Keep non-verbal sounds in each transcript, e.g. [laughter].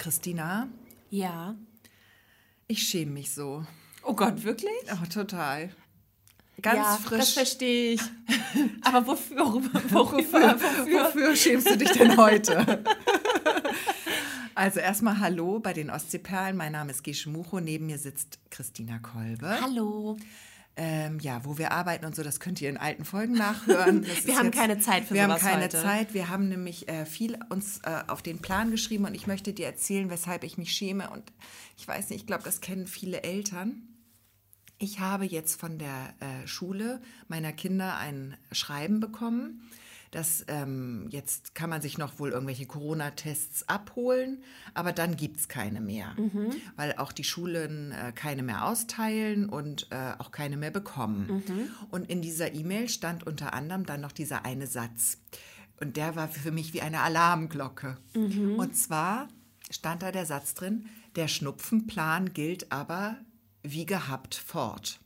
Christina, Ja. ich schäme mich so. Oh Gott, wirklich? Oh, total. Ganz ja, frisch. Das verstehe ich. [laughs] Aber wofür? Worüber, worüber, Wofür, wofür [laughs] schämst du dich denn heute? [laughs] Also erstmal Hallo bei den Ostseeperlen. Mein Name ist Gesche Mucho. Neben mir sitzt Christina Kolbe. Hallo. Ähm, ja, wo wir arbeiten und so, das könnt ihr in alten Folgen nachhören. [laughs] Wir haben keine Zeit für Wir haben keine heute. Zeit. Wir haben nämlich äh, viel uns äh, auf den Plan geschrieben und ich möchte dir erzählen, weshalb ich mich schäme. Und ich weiß nicht, ich glaube, das kennen viele Eltern. Ich habe jetzt von der äh, Schule meiner Kinder ein Schreiben bekommen. Das ähm, jetzt kann man sich noch wohl irgendwelche Corona-Tests abholen, aber dann gibt es keine mehr, weil auch die Schulen äh, keine mehr austeilen und äh, auch keine mehr bekommen. Und in dieser E-Mail stand unter anderem dann noch dieser eine Satz. Und der war für mich wie eine Alarmglocke. Und zwar stand da der Satz drin, der Schnupfenplan gilt aber wie gehabt fort.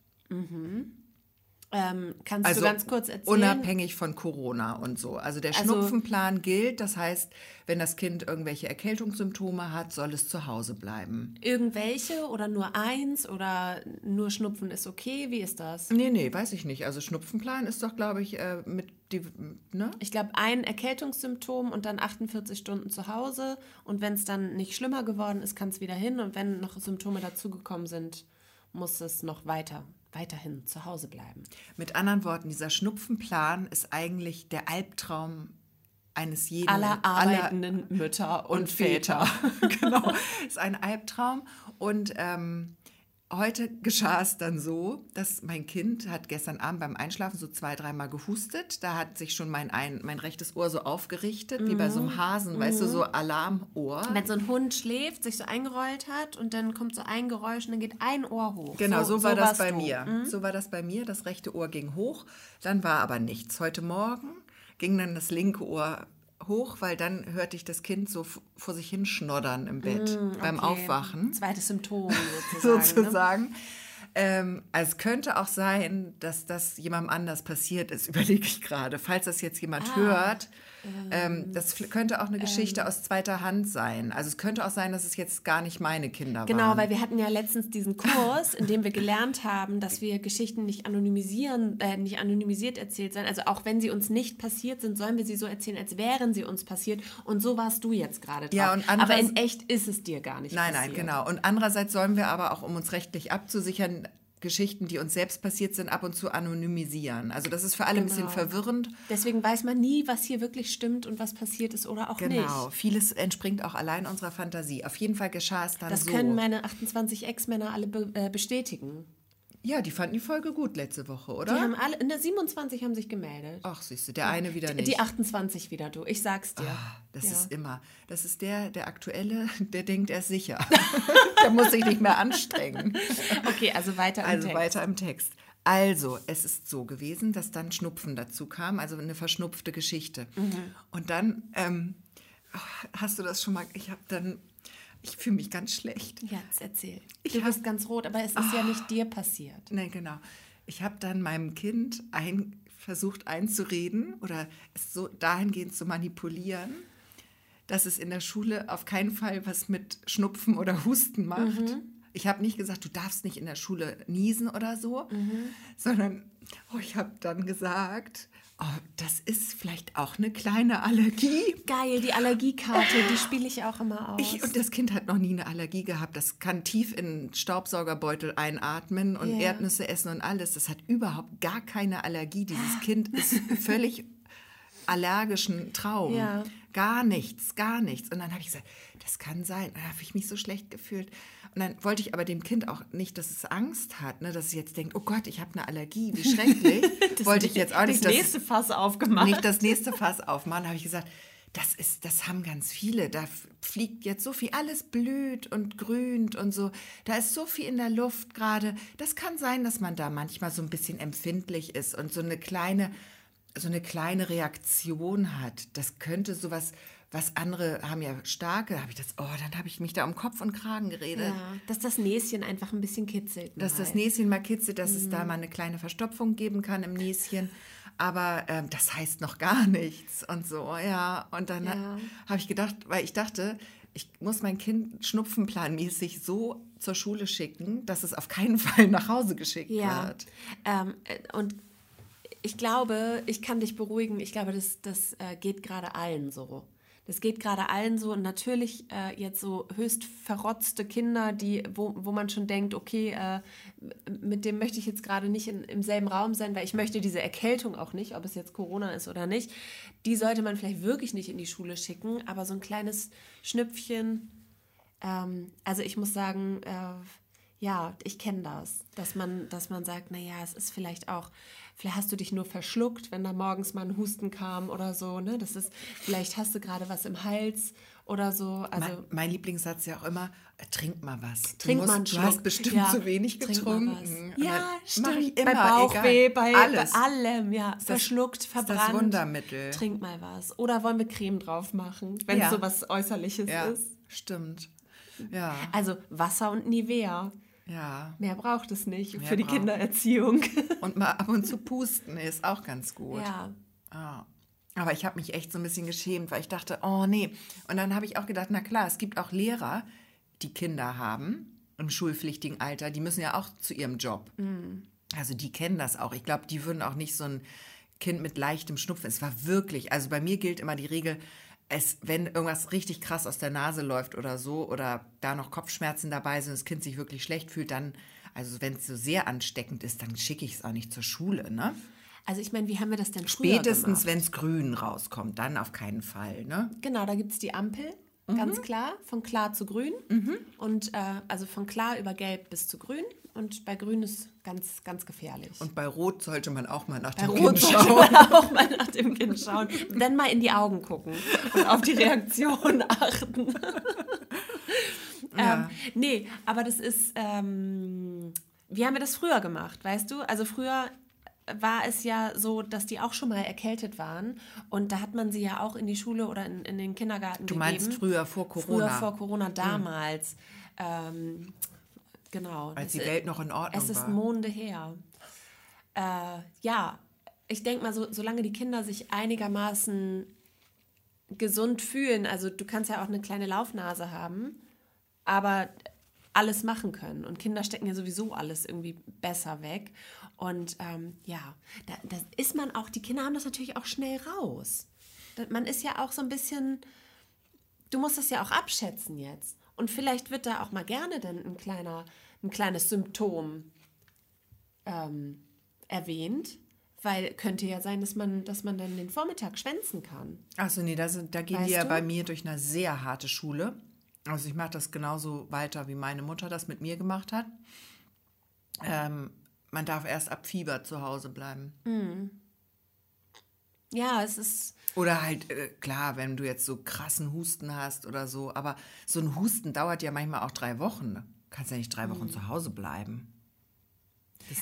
Ähm, kannst Also du ganz kurz erzählen? unabhängig von Corona und so. Also der Also- Schnupfenplan gilt, das heißt, wenn das Kind irgendwelche Erkältungssymptome hat, soll es zu Hause bleiben. Irgendwelche oder nur eins oder nur Schnupfen ist okay? Wie ist das? Nee, nee, weiß ich nicht. Also Schnupfenplan ist doch, glaube ich, äh, mit die, ne? Ich glaube, ein Erkältungssymptom und dann 48 Stunden zu Hause. Und wenn es dann nicht schlimmer geworden ist, kann es wieder hin. Und wenn noch Symptome dazugekommen sind, muss es noch weiter, weiterhin zu Hause bleiben. Mit anderen Worten, dieser Schnupfenplan ist eigentlich der Albtraum eines jeden Aller arbeitenden [laughs] Mütter und, und Väter. Väter. [laughs] genau, ist ein Albtraum. Und ähm, heute geschah es dann so, dass mein Kind hat gestern Abend beim Einschlafen so zwei, dreimal gehustet. Da hat sich schon mein, ein, mein rechtes Ohr so aufgerichtet, wie bei so Mhm. einem Hasen, weißt du, so Alarmohr. Wenn so ein Hund schläft, sich so eingerollt hat und dann kommt so ein Geräusch und dann geht ein Ohr hoch. Genau, so, war das warst bei du. Mhm. mir. So war das bei mir. Das rechte Ohr ging hoch, dann war aber nichts. Heute Morgen ging dann das linke Ohr hoch, weil dann hörte ich das Kind so vor sich hin schnoddern im Bett beim Mm, Okay. Aufwachen. Zweites Symptom [laughs] sozusagen. Ne? sozusagen. Ähm, also es könnte auch sein, dass das jemandem anders passiert ist, [laughs] überlege ich gerade. Falls das jetzt jemand Ah. hört, ähm, das könnte auch eine Geschichte Ähm. aus zweiter Hand sein. Also es könnte auch sein, dass es jetzt gar nicht meine Kinder Genau, waren. weil wir hatten ja letztens diesen Kurs, in dem wir gelernt haben, dass wir Geschichten nicht anonymisieren, äh, nicht anonymisiert erzählt sein. Also auch wenn sie uns nicht passiert sind, sollen wir sie so erzählen, als wären sie uns passiert. Und so warst du jetzt gerade drauf. Ja, und Aber in echt ist es dir gar nicht Nein, passiert. nein, genau. Und andererseits sollen wir aber auch, um uns rechtlich abzusichern, Geschichten, die uns selbst passiert sind, ab und zu anonymisieren. Also das ist für alle ein bisschen Genau. verwirrend. Deswegen weiß man nie, was hier wirklich stimmt und was passiert ist oder auch Genau. nicht. Vieles entspringt auch allein unserer Fantasie. Auf jeden Fall geschah es dann Das so. können meine 28 Ex-Männer alle be äh, bestätigen. Ja, die fanden die Folge gut letzte Woche, Die oder? haben alle, in der 27 haben sich gemeldet. Ach, siehst du, der eine wieder nicht. Die 28 wieder, du. Ich sag's dir. Das Ja. ist immer. Das ist der, der aktuelle, [laughs] der denkt, er ist sicher. [laughs] der muss sich nicht mehr anstrengen. Okay, also weiter im Also Text. weiter im Text. Also, es ist so gewesen, dass dann Schnupfen dazu kam, also eine verschnupfte Geschichte. Mhm. Und dann, ähm, hast du das schon mal, ich habe dann, ich fühle mich ganz schlecht. Ja, jetzt erzähl. Ich du Ah. bist ganz rot, aber es ist ja nicht dir passiert. Nein, genau. Ich habe dann meinem Kind ein, versucht einzureden oder es so dahingehend zu manipulieren, dass es in der Schule auf keinen Fall was mit Schnupfen oder Husten macht. Mhm. Ich habe nicht gesagt, du darfst nicht in der Schule niesen oder so, sondern oh, ich habe dann gesagt, oh, das ist vielleicht auch eine kleine Allergie. Geil, die Allergiekarte, die spiele ich auch immer aus. Ich, und das Kind hat noch nie eine Allergie gehabt. Das kann tief in Staubsaugerbeutel einatmen und Ja. Erdnüsse essen und alles. Das hat überhaupt gar keine Allergie. Dieses Kind ist völlig allergischen Traum. Ja. Gar nichts, gar nichts. Und dann habe ich gesagt, das kann sein. Und dann habe ich mich so schlecht gefühlt. Und dann wollte ich aber dem Kind auch nicht, dass es Angst hat, ne? dass es jetzt denkt, oh Gott, ich habe eine Allergie, wie schrecklich. [laughs] wollte ich jetzt auch nicht, das nächste Fass aufgemacht. nicht das nächste Fass aufmachen, habe ich gesagt, das ist, das haben ganz viele. Da fliegt jetzt so viel, alles blüht und grünt und so. Da ist so viel in der Luft gerade. Das kann sein, dass man da manchmal so ein bisschen empfindlich ist und so eine kleine, so eine kleine Reaktion hat. Das könnte sowas, was andere haben ja starke, habe ich das, oh, dann habe ich mich da um Kopf und Kragen geredet. ja, dass das Näschen einfach ein bisschen kitzelt. Dass das. Näschen mal kitzelt, dass es Mhm. da mal eine kleine Verstopfung geben kann im Näschen. Aber ähm, das heißt noch gar [laughs] nichts und so, ja. Und dann Ja. habe ich gedacht, weil ich dachte, ich muss mein Kind schnupfenplanmäßig so zur Schule schicken, dass es auf keinen [laughs] Fall nach Hause geschickt Ja. wird. Ähm, äh, und ich glaube, ich kann dich beruhigen, ich glaube, das, das äh, geht gerade allen so. Das geht gerade allen so und natürlich äh, jetzt so höchst verrotzte Kinder, die, wo, wo man schon denkt, okay, äh, mit dem möchte ich jetzt gerade nicht in, im selben Raum sein, weil ich möchte diese Erkältung auch nicht, ob es jetzt Corona ist oder nicht. Die sollte man vielleicht wirklich nicht in die Schule schicken, aber so ein kleines Schnüpfchen, ähm, also ich muss sagen, äh, ja, ich kenne das, dass man, dass man sagt, naja, es ist vielleicht auch, vielleicht hast du dich nur verschluckt, wenn da morgens mal ein Husten kam oder so, ne? Das ist, vielleicht hast du gerade was im Hals oder so. Also mein, mein Lieblingssatz ist ja auch immer, trink mal was. Du trink musst- mal einen Du Schluck. hast bestimmt Ja, zu wenig getrunken. Ja, stimmt. Immer, bei Bauchweh, bei, Alles. bei allem, ja. das- Verschluckt, ist das verbrannt. Wundermittel. Trink mal was. Oder wollen wir Creme drauf machen, wenn Ja. es so was Äußerliches ja, ist? stimmt. Ja, Also Wasser und Nivea. Ja. Mehr braucht es nicht Mehr für die Kindererziehung. Und mal ab und zu pusten ist auch ganz gut. ja. Ah. Aber ich habe mich echt so ein bisschen geschämt, weil ich dachte, oh nee. Und dann habe ich auch gedacht, na klar, es gibt auch Lehrer, die Kinder haben im schulpflichtigen Alter, die müssen ja auch zu ihrem Job. Also die kennen das auch. Ich glaube, die würden auch nicht so ein Kind mit leichtem Schnupfen. Es war wirklich, also bei mir gilt immer die Regel, es, wenn irgendwas richtig krass aus der Nase läuft oder so oder da noch Kopfschmerzen dabei sind, das Kind sich wirklich schlecht fühlt, dann, also wenn es so sehr ansteckend ist, dann schicke ich es auch nicht zur Schule, ne? Also ich meine, wie haben wir das denn früher Spätestens, wenn es grün rauskommt, dann auf keinen Fall, ne? Genau, da gibt es die Ampel, Mhm. ganz klar, von klar zu grün. Und äh, also von klar über gelb bis zu grün. Und bei grün ist ganz, ganz gefährlich. Und bei Rot sollte man auch mal nach bei dem Rot Kind sollte schauen. man auch mal nach dem Kind schauen. Dann mal in die Augen gucken und auf die Reaktion [laughs] achten. Ja. ähm, nee, aber das ist, ähm, wie haben wir das früher gemacht, weißt du? Also früher war es ja so, dass die auch schon mal erkältet waren und da hat man sie ja auch in die Schule oder in, in den Kindergarten Du gegeben. meinst früher vor Corona, Früher vor Corona damals. Ähm, genau. als die Welt noch in Ordnung es ist war. Monde her. Äh, ja, ich denke mal, so, solange die Kinder sich einigermaßen gesund fühlen, also du kannst ja auch eine kleine Laufnase haben, aber alles machen können. Und Kinder stecken ja sowieso alles irgendwie besser weg. Und ähm, ja, da, da ist man auch, die Kinder haben das natürlich auch schnell raus. Man ist ja auch so ein bisschen, du musst das ja auch abschätzen jetzt. Und vielleicht wird da auch mal gerne dann ein, kleiner, ein kleines Symptom ähm, erwähnt, weil könnte ja sein, dass man, dass man dann den Vormittag schwänzen kann. Achso, nee, da, sind, da gehen Weißt die ja du? bei mir durch eine sehr harte Schule. Also ich mache das genauso weiter, wie meine Mutter das mit mir gemacht hat. Ähm, man darf erst ab Fieber zu Hause bleiben. Ja, es ist, Oder halt, äh, klar, wenn du jetzt so krassen Husten hast oder so. Aber so ein Husten dauert ja manchmal auch drei Wochen. Du kannst ja nicht drei Wochen zu Hause bleiben.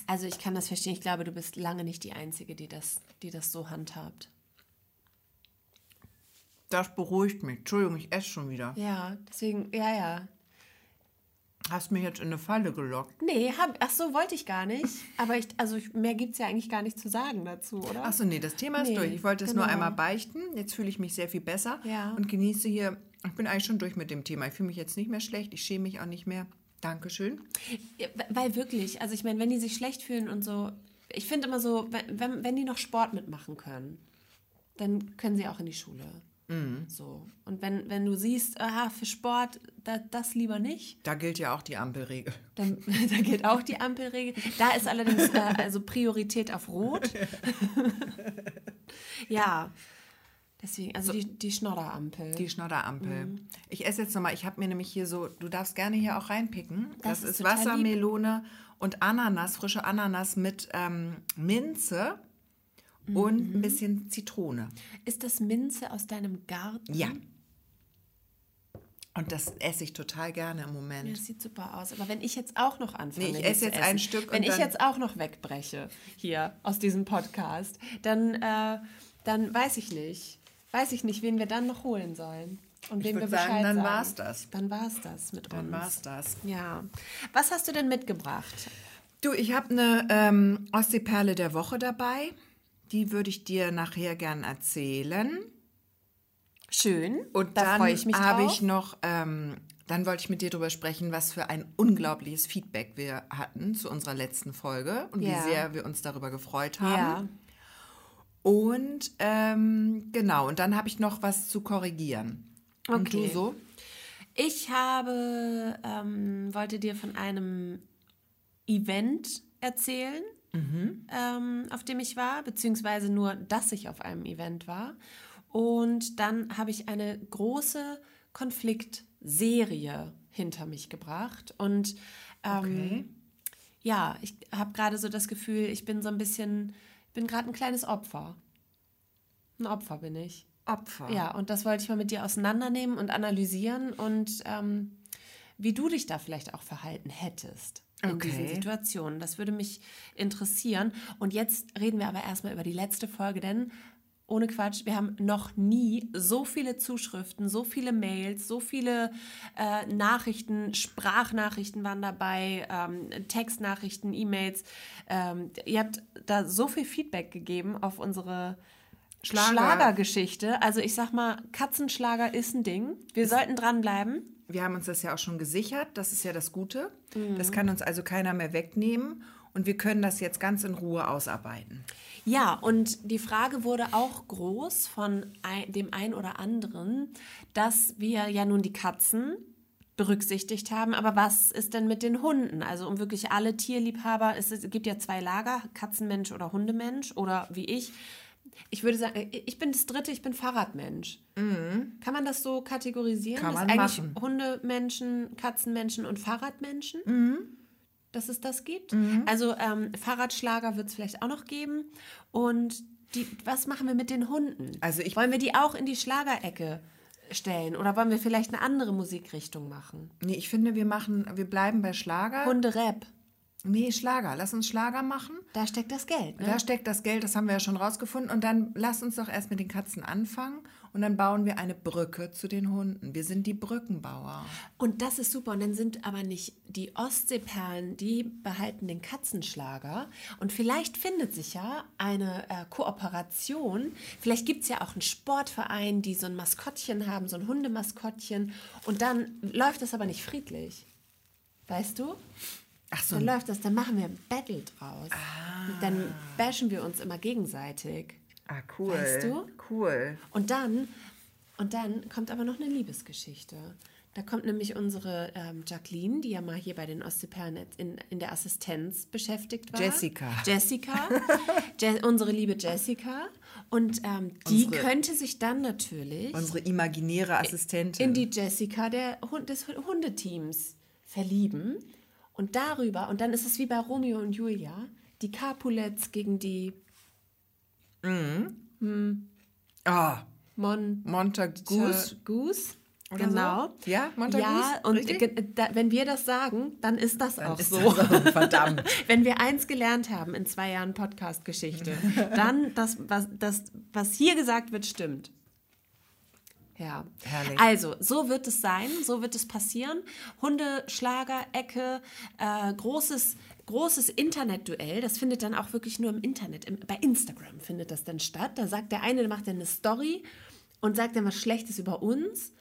also ich kann das verstehen. Ich glaube, du bist lange nicht die Einzige, die das, die das so handhabt. Das beruhigt mich. Entschuldigung, ich esse schon wieder. Ja, deswegen, ja, ja. Hast mich jetzt in eine Falle gelockt. Nee, hab, ach so, wollte ich gar nicht. Aber ich, also ich, mehr gibt es ja eigentlich gar nicht zu sagen dazu, oder? Achso, nee, das Thema ist Nee, durch. Ich wollte es nur genau. einmal beichten. Jetzt fühle ich mich sehr viel besser Ja. und genieße hier. Ich bin eigentlich schon durch mit dem Thema. Ich fühle mich jetzt nicht mehr schlecht. Ich schäme mich auch nicht mehr. Dankeschön. Weil wirklich, also ich meine, wenn die sich schlecht fühlen und so, ich finde immer so, wenn, wenn die noch Sport mitmachen können, dann können sie auch in die Schule. So. Und wenn, wenn du siehst, aha, für Sport, da, das lieber nicht, Da gilt ja auch die Ampelregel. dann [laughs] da geht auch die Ampelregel. Da ist allerdings äh, also Priorität auf Rot. [laughs] ja. Deswegen, also die, die Schnodderampel. Die Schnodderampel. Mhm. Ich esse jetzt nochmal, ich habe mir nämlich hier so, du darfst gerne hier auch reinpicken. Das, Das ist ist, lieb. Wassermelone und Ananas, frische Ananas mit ähm, Minze und Mhm. ein bisschen Zitrone. ist das Minze aus deinem Garten? Ja. Und das esse ich total gerne im Moment. Ja, das sieht super aus. Aber wenn ich jetzt auch noch anfange, Nee, ich esse jetzt essen, ein Stück und Wenn ich dann- jetzt auch noch wegbreche hier aus diesem Podcast, dann, äh, dann weiß ich nicht. Weiß ich nicht, wen wir dann noch holen sollen. Und wem wir Bescheid sagen, dann sagen. war's das. Dann war's das mit Dann uns. war's das. Ja. Was hast du denn mitgebracht? Du, ich habe eine ähm, Ostseeperle der Woche dabei. Die würde ich dir nachher gern erzählen. Schön. Und da dann freue ich mich habe ich noch, ähm, dann wollte ich mit dir darüber sprechen, was für ein unglaubliches Feedback wir hatten zu unserer letzten Folge und Ja. wie sehr wir uns darüber gefreut haben. ja. Und ähm, genau, und dann habe ich noch was zu korrigieren. Und Okay. du so? Ich habe, ähm, wollte dir von einem Event erzählen, ähm, auf dem ich war, beziehungsweise nur, dass ich auf einem Event war. Und dann habe ich eine große Konfliktserie hinter mich gebracht. Und ähm, Okay. ja, ich habe gerade so das Gefühl, ich bin so ein bisschen, ich bin gerade ein kleines Opfer. Ein Opfer bin ich. Opfer. Ja, und das wollte ich mal mit dir auseinandernehmen und analysieren und ähm, wie du dich da vielleicht auch verhalten hättest in Okay. diesen Situationen. Das würde mich interessieren. Und jetzt reden wir aber erstmal über die letzte Folge, denn ohne Quatsch, wir haben noch nie so viele Zuschriften, so viele Mails, so viele äh, Nachrichten, Sprachnachrichten waren dabei, ähm, Textnachrichten, E-Mails. Ähm, ihr habt da so viel Feedback gegeben auf unsere Schlager. Schlagergeschichte. Also ich sag mal, Katzenschlager ist ein Ding. Wir sollten dranbleiben. Wir haben uns das ja auch schon gesichert, das ist ja das Gute. Mhm. Das kann uns also keiner mehr wegnehmen und wir können das jetzt ganz in Ruhe ausarbeiten. Ja, und die Frage wurde auch groß von dem einen oder anderen, dass wir ja nun die Katzen berücksichtigt haben, aber was ist denn mit den Hunden? Also um wirklich alle Tierliebhaber, es gibt ja zwei Lager, Katzenmensch oder Hundemensch oder wie ich. Ich würde sagen, ich bin das dritte, ich bin Fahrradmensch. Kann man das so kategorisieren? Kann dass man eigentlich machen. Hundemenschen, Katzenmenschen und Fahrradmenschen? dass es das gibt. Mhm. Also ähm, Fahrradschlager wird es vielleicht auch noch geben. Und die, was machen wir mit den Hunden? Also ich- wollen wir die auch in die Schlagerecke stellen oder wollen wir vielleicht eine andere Musikrichtung machen? Nee, ich finde, wir machen, wir bleiben bei Schlager. Hunde-Rap, nee, Schlager. Lass uns Schlager machen. da steckt das Geld. Ne? Da steckt das Geld, das haben wir ja schon rausgefunden. Und dann lass uns doch erst mit den Katzen anfangen und dann bauen wir eine Brücke zu den Hunden. Wir sind die Brückenbauer. Und das ist super. Und dann sind aber nicht die Ostseeperlen, die behalten den Katzenschlager. Und vielleicht findet sich ja eine äh, Kooperation. Vielleicht gibt es ja auch einen Sportverein, die so ein Maskottchen haben, so ein Hundemaskottchen. Und dann läuft das aber nicht friedlich. Weißt du? Ach so, Dann läuft das, dann machen wir ein Battle draus. Und dann bashen wir uns immer gegenseitig. ah, cool. Weißt du? Cool. Und dann, und dann kommt aber noch eine Liebesgeschichte. Da kommt nämlich unsere ähm, Jacqueline, die ja mal hier bei den Ostseeperlen in, in der Assistenz beschäftigt war. Jessica. Jessica. [laughs] Je unsere liebe Jessica. Und ähm, die Unsere- könnte sich dann natürlich Unsere imaginäre Assistentin. in die Jessica der Hund, des Hundeteams verlieben. Und darüber, und dann ist es wie bei Romeo und Julia, die Capulets gegen die Ah, Mon Montagus. Goose. Oder Genau. so? Ja, Montagus? Ja, und da, wenn wir das sagen, dann ist das auch Ist so. das so. Verdammt. [laughs] Wenn wir eins gelernt haben in zwei Jahren Podcast-Geschichte, [laughs] dann das was, das, was hier gesagt wird, stimmt. Ja. Herrlich. Also, so wird es sein, so wird es passieren. Hundeschlager, Ecke, äh, großes, großes Internetduell. Das findet dann auch wirklich nur im Internet. Im, bei Instagram findet das dann statt. Da sagt der eine, der macht dann eine Story und sagt dann was Schlechtes über uns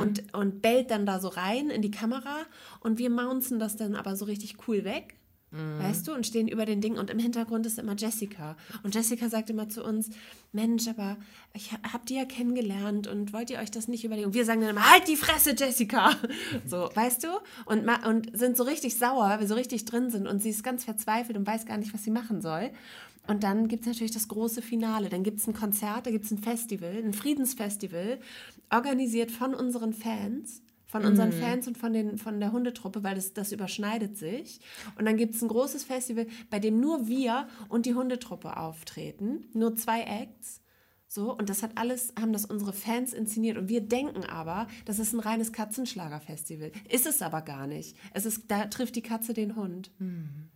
und, und bellt dann da so rein in die Kamera und wir mounzen das dann aber so richtig cool weg. Weißt du, und stehen über den Ding und im Hintergrund ist immer Jessica. Und Jessica sagt immer zu uns, Mensch, aber ich ha- hab die ja kennengelernt und wollt ihr euch das nicht überlegen? Und wir sagen dann immer, halt die Fresse, Jessica! [laughs] So, weißt du? Und, und sind so richtig sauer, weil wir so richtig drin sind und sie ist ganz verzweifelt und weiß gar nicht, was sie machen soll. Und dann gibt es natürlich das große Finale. Dann gibt es ein Konzert, da gibt es ein Festival, ein Friedensfestival, organisiert von unseren Fans, von unseren Fans und von, den, von der Hundetruppe, weil das, das überschneidet sich. Und dann gibt es ein großes Festival, bei dem nur wir und die Hundetruppe auftreten. Nur zwei Acts. So, und das hat alles, haben das unsere Fans inszeniert. Und wir denken aber, das ist ein reines Katzenschlagerfestival. Ist es aber gar nicht. Es ist, da trifft die Katze den Hund.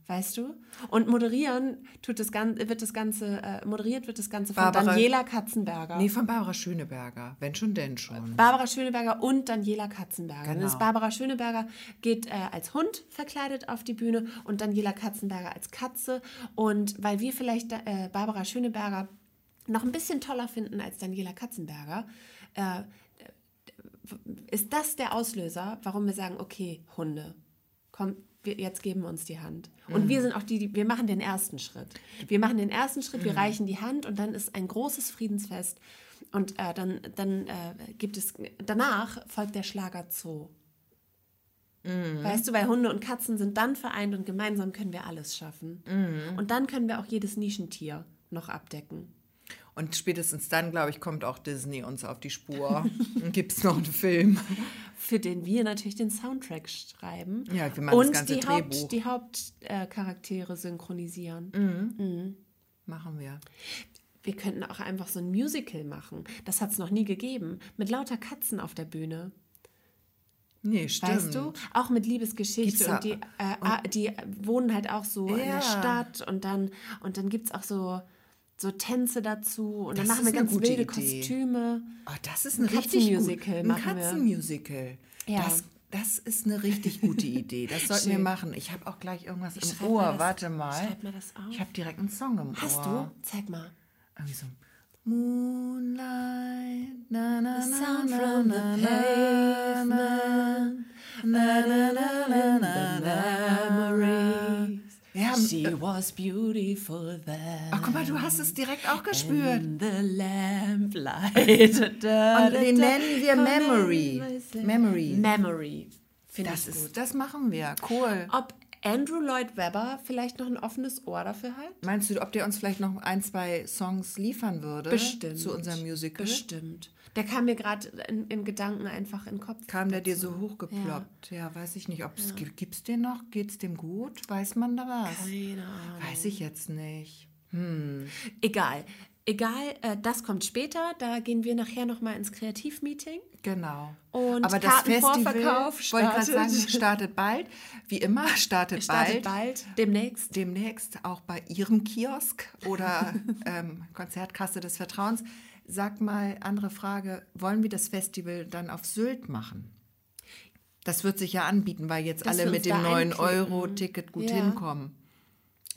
Weißt du? Und moderieren tut das Ganze, wird das Ganze, äh, moderiert wird das Ganze von Barbara- Daniela Katzenberger. Nee, von Barbara Schöneberger. Wenn schon, denn schon. Barbara Schöneberger und Daniela Katzenberger. Genau. Das ist Barbara Schöneberger geht äh, als Hund verkleidet auf die Bühne und Daniela Katzenberger als Katze. Und weil wir vielleicht äh, Barbara Schöneberger noch ein bisschen toller finden als Daniela Katzenberger, äh, ist das der Auslöser, warum wir sagen, okay, Hunde, komm, wir, jetzt geben wir uns die Hand. Und wir sind auch die, die, wir machen den ersten Schritt. Wir machen den ersten Schritt, wir reichen die Hand und dann ist ein großes Friedensfest. Und äh, dann, dann äh, gibt es, danach folgt der Schlager Zoo. Weißt du, weil Hunde und Katzen sind dann vereint und gemeinsam können wir alles schaffen. Und dann können wir auch jedes Nischentier noch abdecken. Und spätestens dann, glaube ich, kommt auch Disney uns auf die Spur. und gibt es noch einen Film. Für den wir natürlich den Soundtrack schreiben. Ja, wir machen das und ganze die Drehbuch. Haupt, die Hauptcharaktere synchronisieren. Machen wir. Wir könnten auch einfach so ein Musical machen. Das hat es noch nie gegeben. Mit lauter Katzen auf der Bühne. Nee, stimmt. Weißt du? Auch mit Liebesgeschichte. Und die, äh, ah, die wohnen halt auch so in Ja. der Stadt. Und dann, und dann gibt es auch so, so Tänze dazu. Und dann Das machen wir ganz wilde Idee. Kostüme. Oh, das ist ein, Ein richtig Katzenmusical gut. Ein. Katzenmusical. Ja. Das, das ist eine richtig gute Idee. Das sollten wir machen. Ich habe auch gleich irgendwas im schreib Ohr. das- Warte mal. schreib mir das auf. Ich habe direkt einen Song im Hast Ohr. du? Zeig mal. Irgendwie so. Moonlight, na na na Sound na from the na na na na na na na Haben, She was beautiful then. ach, guck mal, du hast es direkt auch gespürt. In the lamplight. [laughs] Und den nennen wir Memory. Memory. Memory. Finde Das, ich gut. ist, das machen wir. Cool. Ob Andrew Lloyd Webber vielleicht noch ein offenes Ohr dafür hat? Meinst du, ob der uns vielleicht noch ein, zwei Songs liefern würde? Bestimmt. Zu unserem Musical? Bestimmt. Der kam mir gerade in, in Gedanken einfach in den Kopf. Kam der dir so hochgeploppt? Ja, weiß ich nicht. Ob es gibt es den noch? Geht es dem gut? Weiß man da was? Keine Ahnung. Weiß ich jetzt nicht. Egal. Egal, äh, das kommt später. Da gehen wir nachher nochmal ins Kreativmeeting. Genau. Und Aber das Festival, startet. sagen, startet bald. Wie immer, startet, Startet bald. bald, demnächst. Demnächst auch bei Ihrem Kiosk oder [laughs] ähm, Konzertkasse des Vertrauens. Sag mal, andere Frage, wollen wir das Festival dann auf Sylt machen? Das wird sich ja anbieten, weil jetzt Dass alle mit dem da 9-Euro-Ticket gut Ja. hinkommen.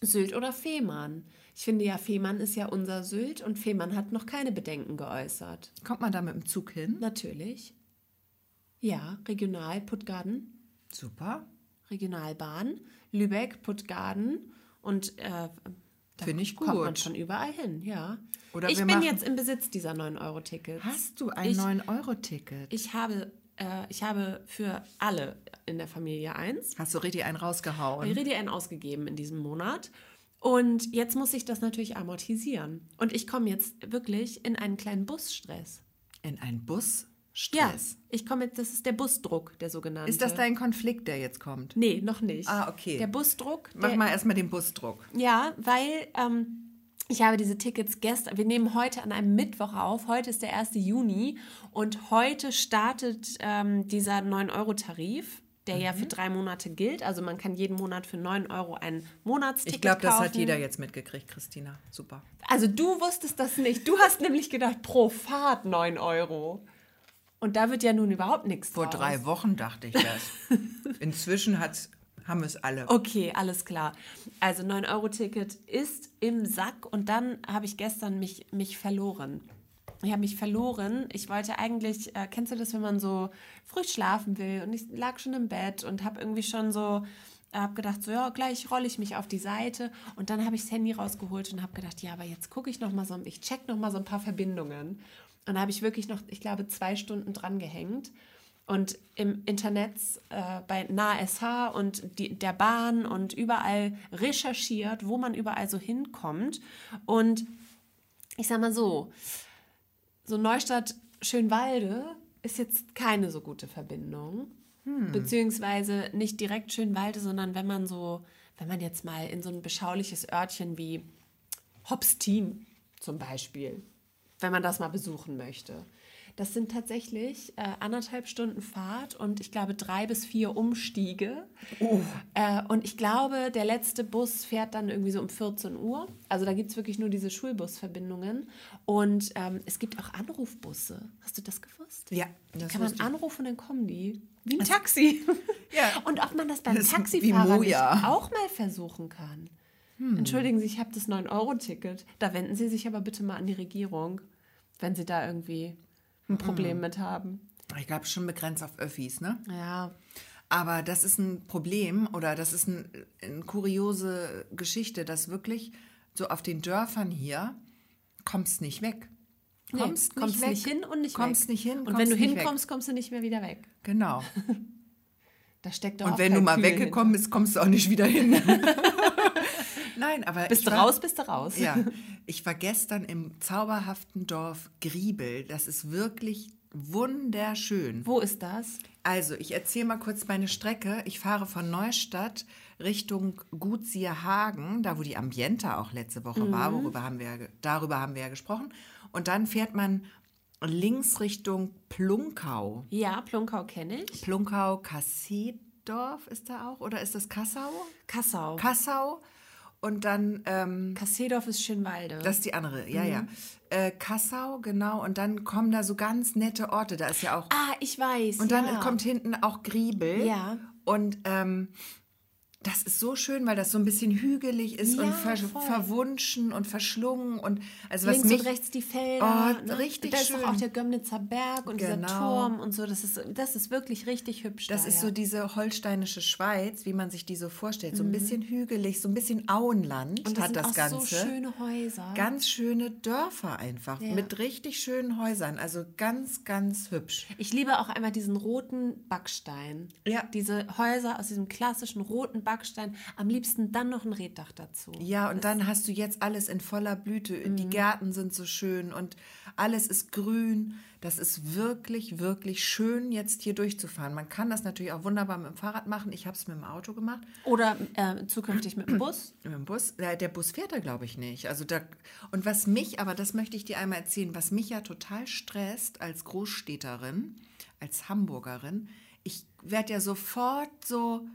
Sylt oder Fehmarn. Ich finde ja, Fehmarn ist ja unser Sylt und Fehmarn hat noch keine Bedenken geäußert. Kommt man da mit dem Zug hin? Natürlich. Ja, regional, Puttgarden, Super. Regionalbahn, Lübeck, Puttgarden und äh, Finde ich kommt man gut. schon überall hin, ja. Oder ich bin jetzt im Besitz dieser 9-Euro-Tickets. Hast du ein Ich- 9-Euro-Ticket? Ich habe, äh, ich habe für alle in der Familie eins. Hast du richtig einen rausgehauen? Ich rede einen ausgegeben in diesem Monat. Und jetzt muss ich das natürlich amortisieren. Und ich komme jetzt wirklich in einen kleinen Busstress. In einen Bus? Ja, Stress. ich komme jetzt, das ist der Busdruck, der sogenannte. Ist das dein Konflikt, der jetzt kommt? Nee, noch nicht. Ah, okay. Der Busdruck. Mach der, mal erstmal den Busdruck. Ja, weil ähm, ich habe diese Tickets gestern, wir nehmen heute an einem Mittwoch auf, heute ist der 1. Juni und heute startet ähm, dieser 9-Euro-Tarif, der ja Mhm. für drei Monate gilt. Also man kann jeden Monat für 9 Euro ein Monatsticket Ich glaube, das hat jeder jetzt mitgekriegt, Christina. Super. Also du wusstest das nicht. Du hast nämlich gedacht, pro Fahrt 9 Euro. Und da wird ja nun überhaupt nichts Vor draus. drei Wochen dachte ich das. [laughs] Inzwischen hat's, haben es alle. Okay, alles klar. Also 9-Euro-Ticket ist im Sack und dann habe ich gestern mich, mich verloren. Ich habe mich verloren. Ich wollte eigentlich, äh, kennst du das, wenn man so früh schlafen will und ich lag schon im Bett und habe irgendwie schon so, habe gedacht, so ja, gleich rolle ich mich auf die Seite und dann habe ich das Handy rausgeholt und habe gedacht, ja, aber jetzt gucke ich noch mal so, ich check noch mal so ein paar Verbindungen. Und da habe ich wirklich noch, ich glaube, zwei Stunden dran gehängt und im Internet äh, bei NASH und die, der Bahn und überall recherchiert, wo man überall so hinkommt. Und ich sag mal so, so Neustadt Schönwalde ist jetzt keine so gute Verbindung. Beziehungsweise nicht direkt Schönwalde, sondern wenn man so, wenn man jetzt mal in so ein beschauliches Örtchen wie Hopstin zum Beispiel, wenn man das mal besuchen möchte. Das sind tatsächlich äh, anderthalb Stunden Fahrt und ich glaube drei bis vier Umstiege. Äh, und ich glaube, der letzte Bus fährt dann irgendwie so um 14 Uhr. Also da gibt es wirklich nur diese Schulbusverbindungen. Und ähm, es gibt auch Anrufbusse. Hast du das gewusst? Ja, das Kann man ich. anrufen und dann kommen die. Wie ein Taxi. [laughs] Ja. [laughs] Und ob man das beim Das Taxifahrer auch mal versuchen kann. Entschuldigen Sie, ich habe das 9-Euro-Ticket. Da wenden Sie sich aber bitte mal an die Regierung, wenn Sie da irgendwie ein Problem mit haben. Ich glaube schon begrenzt auf Öffis, ne? Ja. Aber das ist ein Problem oder das ist ein, eine kuriose Geschichte, dass wirklich so auf den Dörfern hier kommst nicht weg. Kommst, Nee, kommst weg. nicht hin und nicht kommst weg. nicht hin, Und wenn du nicht weg. hinkommst, kommst du nicht mehr wieder weg. Genau. [laughs] Da steckt doch auch Und wenn du mal Kalkül weggekommen bist, kommst du auch nicht wieder hin. [laughs] Nein, aber Bist du war- raus, bist du raus. Ja, ich war gestern im zauberhaften Dorf Griebel. Das ist wirklich wunderschön. Wo ist das? Also, ich erzähle mal kurz meine Strecke. Ich fahre von Neustadt Richtung Gut Sierhagen, da wo die Ambienta auch letzte Woche war, worüber haben wir, darüber haben wir ja gesprochen. Und dann fährt man links Richtung Plunkau. Ja, Plunkau kenne ich. Plunkau Kassedorf ist da auch oder ist das Kassau? Kassau. Kassau. Und dann ähm, Kassedorf ist Schönwalde. Das ist die andere, ja, ja. Äh, Kassau, genau. Und dann kommen da so ganz nette Orte. Da ist ja auch. ah, ich weiß. und dann ja. kommt hinten auch Griebel. Ja. Und ähm, das ist so schön, weil das so ein bisschen hügelig ist Ja, und ver voll. verwunschen und verschlungen. Und also was Links mich. und rechts die Felder. Oh, richtig Da ist schön. doch auch der Gömnitzer Berg und dieser Genau. Turm und so. Das ist, das ist wirklich richtig hübsch. Das da, ist ja. so diese holsteinische Schweiz, wie man sich die so vorstellt. So ein Mhm. bisschen hügelig, so ein bisschen Auenland und das hat das Ganze. so schöne Häuser. Ganz schöne Dörfer einfach, Ja. mit richtig schönen Häusern. Also ganz, ganz hübsch. Ich liebe auch einmal diesen roten Backstein. Ja. Diese Häuser aus diesem klassischen roten Backstein. Am liebsten dann noch ein Reddach dazu. Ja, und dann hast du jetzt alles in voller Blüte. Mhm. Die Gärten sind so schön und alles ist grün. Das ist wirklich, wirklich schön, jetzt hier durchzufahren. Man kann das natürlich auch wunderbar mit dem Fahrrad machen. Ich habe es mit dem Auto gemacht. Oder äh, zukünftig mit dem Bus. Mit dem Bus. Der, der Bus fährt da, glaube ich, nicht. Also da, und was mich, aber das möchte ich dir einmal erzählen, was mich ja total stresst als Großstädterin, als Hamburgerin, ich werde ja sofort so,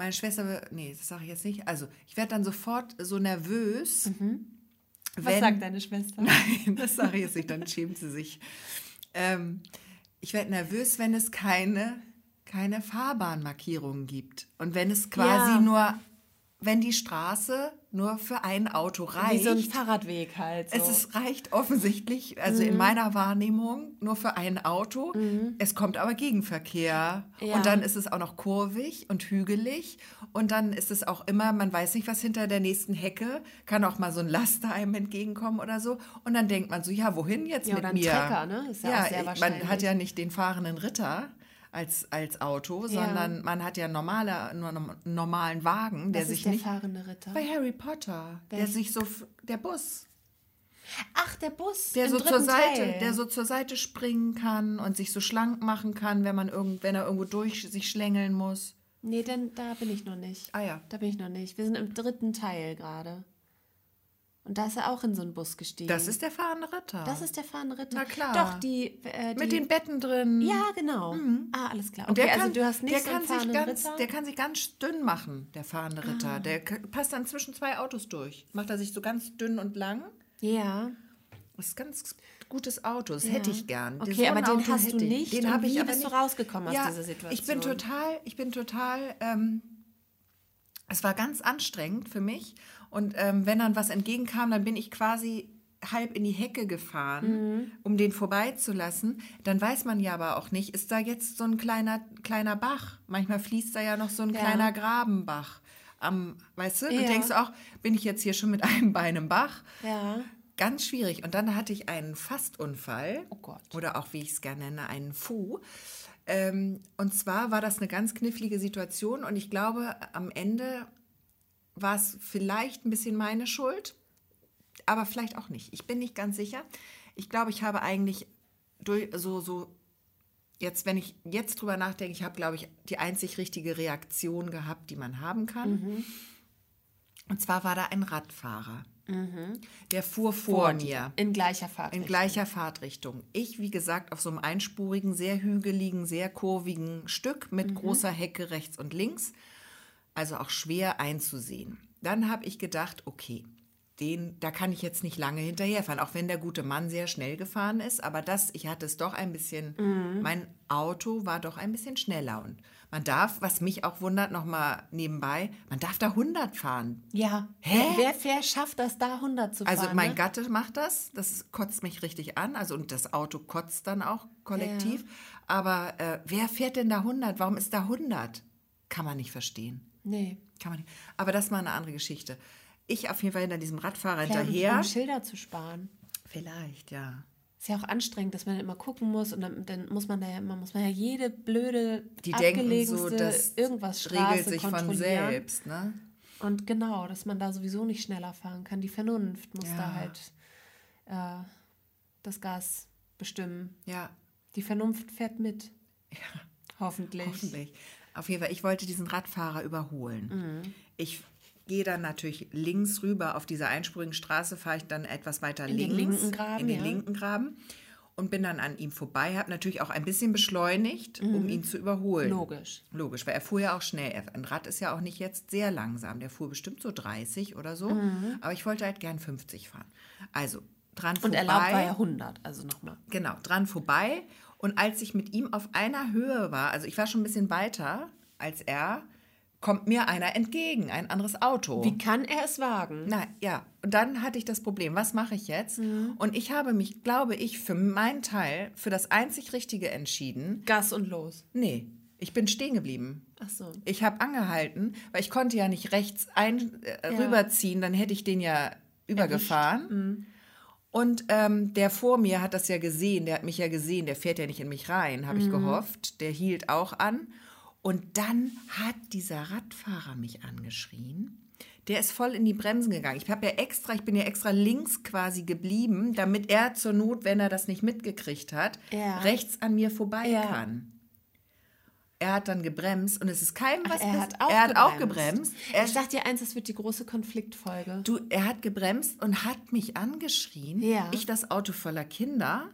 meine Schwester, nee, das sage ich jetzt nicht, also ich werde dann sofort so nervös. Mhm. Was wenn- sagt deine Schwester? Nein, das sage ich jetzt nicht, dann schämt sie sich. Ähm, ich werde nervös, wenn es keine, keine Fahrbahnmarkierungen gibt. Und wenn es quasi Ja. nur, wenn die Straße nur für ein Auto Wie reicht. so ein Fahrradweg halt. So. es ist, reicht offensichtlich, also Mhm. in meiner Wahrnehmung, nur für ein Auto. Es kommt aber Gegenverkehr. Ja. Und dann ist es auch noch kurvig und hügelig. Und dann ist es auch immer, man weiß nicht, was hinter der nächsten Hecke, kann auch mal so ein Laster einem entgegenkommen oder so. Und dann denkt man so, ja, wohin jetzt Ja, mit mir? Trecker, ne? Ist ja auch sehr man wahrscheinlich. hat ja nicht den fahrenden Ritter. Als, als Auto, Ja. sondern man hat ja normale, normalen Wagen, der Was sich ist der nicht. fahrende Ritter? Bei Harry Potter, der Welch- sich so, der Bus, Ach, der Bus. der so zur Seite, Teil. der so zur Seite springen kann und sich so schlank machen kann, wenn man irgend, wenn er irgendwo durch sich schlängeln muss. Nee, denn da bin ich noch nicht. Ah ja. Da bin ich noch nicht. Wir sind im dritten Teil gerade. Und da ist er auch in so einen Bus gestiegen. Das ist der fahrende Ritter. Das ist der fahrende Ritter. Na klar. Doch, die. Äh, die mit den Betten drin. Ja, genau. Ah, alles klar. Und Okay, der kann, also du hast nicht der so kann sich ganz, Ritter. Ah. der kann sich ganz dünn machen, der fahrende Ritter. Der k- passt dann zwischen zwei Autos durch. Macht er sich so ganz dünn und lang. ja. Das ist ein ganz gutes Auto. Das Ja. hätte ich gern. Okay, aber den Auto hast du nicht. Den Und habe ich wie aber bist du nicht. rausgekommen aus ja, dieser Situation? Ich bin total, ich bin total, ähm, es war ganz anstrengend für mich. Und ähm, wenn dann was entgegenkam, dann bin ich quasi halb in die Hecke gefahren, Mhm. um den vorbeizulassen. Dann weiß man ja aber auch nicht, ist da jetzt so ein kleiner, kleiner Bach? Manchmal fließt da ja noch so ein Ja. kleiner Grabenbach. Am, weißt du, du Ja. denkst auch, bin ich jetzt hier schon mit [laughs] einem Bein im Bach? Ja. Ganz schwierig. Und dann hatte ich einen Fastunfall. Oh Gott. Oder auch, wie ich es gerne nenne, einen Fu. Ähm, und zwar war das eine ganz knifflige Situation. Und ich glaube, am Ende war es vielleicht ein bisschen meine Schuld. Aber vielleicht auch nicht. Ich bin nicht ganz sicher. Ich glaube, ich habe eigentlich durch, so, so, jetzt, wenn ich jetzt drüber nachdenke, ich habe, glaube ich, die einzig richtige Reaktion gehabt, die man haben kann. Und zwar war da ein Radfahrer. Der fuhr vor, mir. In gleicher Fahrt. In gleicher Fahrtrichtung. Ich, wie gesagt, auf so einem einspurigen, sehr hügeligen, sehr kurvigen Stück mit großer Hecke rechts und links. Also auch schwer einzusehen. Dann habe ich gedacht, okay, den, da kann ich jetzt nicht lange hinterherfahren, auch wenn der gute Mann sehr schnell gefahren ist. Aber das, ich hatte es doch ein bisschen, Mhm. mein Auto war doch ein bisschen schneller. Und man darf, was mich auch wundert, nochmal nebenbei, man darf da 100 fahren. Ja. Hä? Wer, wer schafft das, da 100 zu fahren? Also mein ne? Gatte macht das, das kotzt mich richtig an. Also und das Auto kotzt dann auch kollektiv. Aber äh, wer fährt denn da 100? Warum ist da 100? Kann man nicht verstehen. Nee. Kann man nicht. Aber das ist mal eine andere Geschichte. Ich auf jeden Fall hinter diesem Radfahrer Klar, hinterher. um Schilder zu sparen. Vielleicht, ja. Ist ja auch anstrengend, dass man immer gucken muss und dann, dann muss man da ja immer, muss man ja jede blöde, Die denken so, das irgendwas regelt Straße sich von selbst, ne? Und genau, dass man da sowieso nicht schneller fahren kann. Die Vernunft muss Ja. da halt äh, das Gas bestimmen. Ja, Die Vernunft fährt mit. Hoffentlich. hoffentlich. Auf jeden Fall, ich wollte diesen Radfahrer überholen. Mhm. Ich gehe dann natürlich links rüber auf dieser einspurigen Straße, fahre ich dann etwas weiter In den links. linken Graben, In den ja. linken Graben. Und bin dann an ihm vorbei, habe natürlich auch ein bisschen beschleunigt, um ihn zu überholen. Mhm. Logisch. Logisch, weil er fuhr ja auch schnell. Ein Rad ist ja auch nicht jetzt sehr langsam. Der fuhr bestimmt so 30 oder so. Aber ich wollte halt gern 50 fahren. Also dran Mhm. Und vorbei. erlaubt war ja 100, also nochmal. Genau, dran vorbei. Und als ich mit ihm auf einer Höhe war, also ich war schon ein bisschen weiter als er, kommt mir einer entgegen, ein anderes Auto. Wie kann er es wagen? Na ja, und dann hatte ich das Problem, was mache ich jetzt? Mhm. Und ich habe mich, glaube ich, für meinen Teil für das einzig Richtige entschieden. Gas und los. Nee, ich bin stehen geblieben. Ach so. Ich habe angehalten, weil ich konnte ja nicht rechts ein, äh, Ja. rüberziehen, dann hätte ich den ja übergefahren. Mhm. Und ähm, der vor mir hat das ja gesehen, der hat mich ja gesehen, der fährt ja nicht in mich rein, habe ich Mhm. gehofft. Der hielt auch an. Und dann hat dieser Radfahrer mich angeschrien. Der ist voll in die Bremsen gegangen. Ich habe ja extra, ich bin ja extra links quasi geblieben, damit er zur Not, wenn er das nicht mitgekriegt hat, Ja. rechts an mir vorbei Ja. kann. Er hat dann gebremst und es ist keinem was er pass- hat auch er hat auch gebremst. Er, Ich dachte dir eins, das wird die große Konfliktfolge. du, er hat gebremst und hat mich angeschrien. Ja. Ich das Auto voller Kinder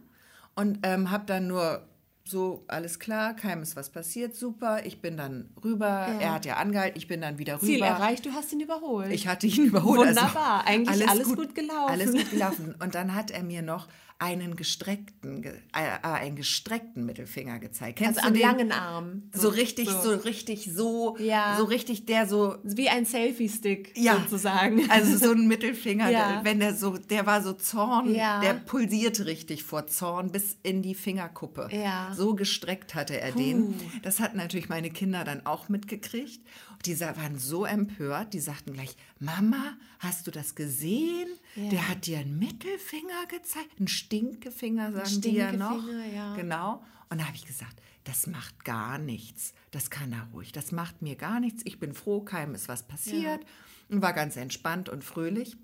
und ähm, habe dann nur so, alles klar, keinem ist was passiert, super. Ich bin dann rüber. Er hat ja angehalten, ich bin dann wieder rüber. Ziel erreicht, du hast ihn überholt. Ich hatte ihn überholt. Wunderbar, eigentlich alles gut gelaufen. Alles gut gelaufen. Und dann hat er mir noch einen gestreckten, ge- äh, äh, einen gestreckten Mittelfinger gezeigt. Kennst also du am den? langen Arm. So richtig, so, richtig, so, Ja. so richtig, der so, Wie ein Selfie-Stick ja, sozusagen. Also so ein Mittelfinger, Ja. der, wenn der so, der war so Zorn, Ja. der pulsierte richtig vor Zorn bis in die Fingerkuppe. Ja. So gestreckt hatte er den. Das hatten natürlich meine Kinder dann auch mitgekriegt. Die waren so empört, die sagten gleich, Mama, hast du das gesehen? Ja. Der hat dir einen Mittelfinger gezeigt, einen Stinkefinger, sagen die ja noch. Stinkefinger, ja. Genau. Und da habe ich gesagt, das macht gar nichts. Das kann er ruhig. Das macht mir gar nichts. Ich bin froh, keinem ist was passiert. Und war ganz entspannt und fröhlich.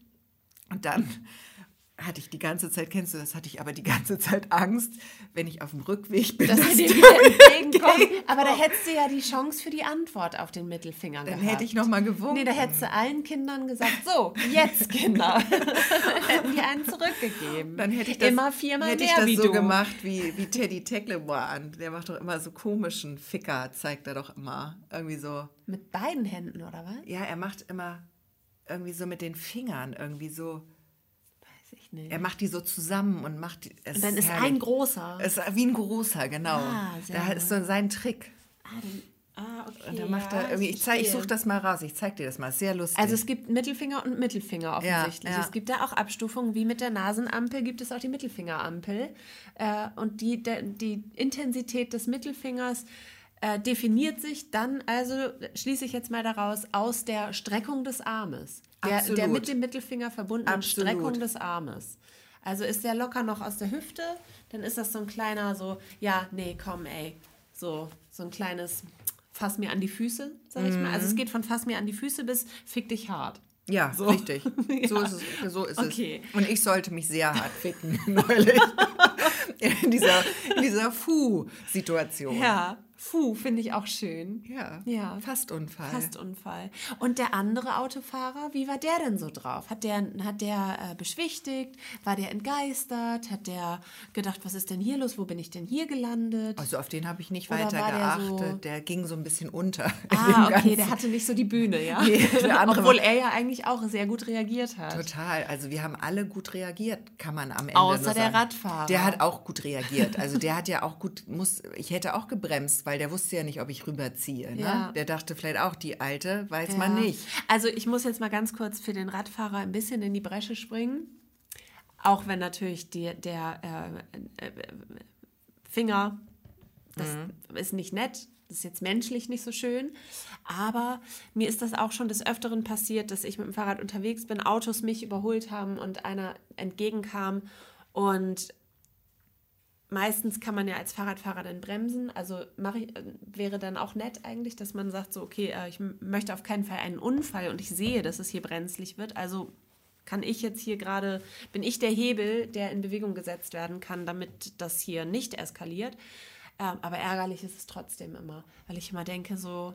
Und dann hatte ich die ganze Zeit, kennst du das, hatte ich aber die ganze Zeit Angst, wenn ich auf dem Rückweg bin. dass dass dir der wieder [laughs] entgegenkommt. Aber da hättest du ja die Chance für die Antwort auf den Mittelfinger Dann gehabt. hätte ich noch mal gewunken. Nee, da hättest du allen Kindern gesagt, so, jetzt Kinder. [laughs] Hätten die einen zurückgegeben. Dann hätte ich das, Immer viermal hätte mehr ich das wie so du. gemacht wie, wie Teddy Tecklemore an. Der macht doch immer so komischen Ficker, zeigt er doch immer. Irgendwie so. Mit beiden Händen, oder was? Ja, er macht immer irgendwie so mit den Fingern irgendwie so. Nicht. Er macht die so zusammen und macht die. es Und dann ist herrlich. ein großer. Es ist wie ein großer, genau. Ah, sehr da ist so sein Trick. Ah, den, ah okay. Und da macht ja, er irgendwie, ich, zeig, ich suche das mal raus, ich zeig dir das mal, sehr lustig. Also es gibt Mittelfinger und Mittelfinger offensichtlich. Ja, ja. Es gibt da auch Abstufungen, wie mit der Nasenompel gibt es auch die Mittelfingerampel. Äh, und die, die Intensität des Mittelfingers äh, definiert sich dann, also schließe ich jetzt mal daraus, aus der Streckung des Armes. Der, Absolut. der mit dem Mittelfinger verbundenen Absolut. Streckung des Armes. Also ist der locker noch aus der Hüfte, dann ist das so ein kleiner, so, ja, nee, komm, ey. So, so ein kleines Fass mir an die Füße, sag ich mal. Also Mhm. es geht von Fass mir an die Füße bis Fick dich hart. ja, so. richtig. [laughs] So Ja. ist es. So ist Okay. es. Und ich sollte mich sehr hart ficken, [laughs] neulich. [laughs] in dieser, in dieser Fu-Situation. Ja. Fu finde ich auch schön. Ja. Ja. Fast Unfall. Fast Unfall. Und der andere Autofahrer, wie war der denn so drauf? Hat der, hat der äh, beschwichtigt? War der entgeistert? Hat der gedacht, was ist denn hier los? Wo bin ich denn hier gelandet? Also auf den habe ich nicht Oder weiter war der geachtet. so- Der ging so ein bisschen unter. ah, [laughs] okay, der Ganzen. hatte nicht so die Bühne, ja? Nee, der Obwohl er ja eigentlich auch sehr gut reagiert hat. Total. Also wir haben alle gut reagiert, kann man am Ende Außer der sagen. Radfahrer. Der hat auch gut reagiert. Also der hat ja auch gut, muss, ich hätte auch gebremst, weil der wusste ja nicht, ob ich rüberziehe. Ne? Ja. Der dachte vielleicht auch, die Alte weiß Ja. man nicht. Also ich muss jetzt mal ganz kurz für den Radfahrer ein bisschen in die Bresche springen. Auch wenn natürlich die, der äh, äh, Finger, das Mhm. ist nicht nett, das ist jetzt menschlich nicht so schön. Aber mir ist das auch schon des Öfteren passiert, dass ich mit dem Fahrrad unterwegs bin, Autos mich überholt haben und einer entgegenkam. Und meistens kann man ja als Fahrradfahrer dann bremsen. Also ich, äh, wäre dann auch nett eigentlich, dass man sagt, so, okay, äh, ich möchte auf keinen Fall einen Unfall und ich sehe, dass es hier brenzlig wird. Also kann ich jetzt hier gerade, bin ich der Hebel, der in Bewegung gesetzt werden kann, damit das hier nicht eskaliert. Ähm, aber ärgerlich ist es trotzdem immer, weil ich immer denke, so,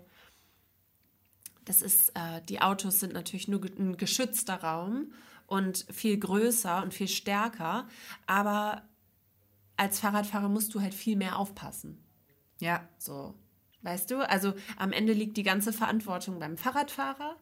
das ist, äh, die Autos sind natürlich nur ein geschützter Raum und viel größer und viel stärker, aber als Fahrradfahrer musst du halt viel mehr aufpassen. Ja, So, weißt du? Also am Ende liegt die ganze Verantwortung beim Fahrradfahrer,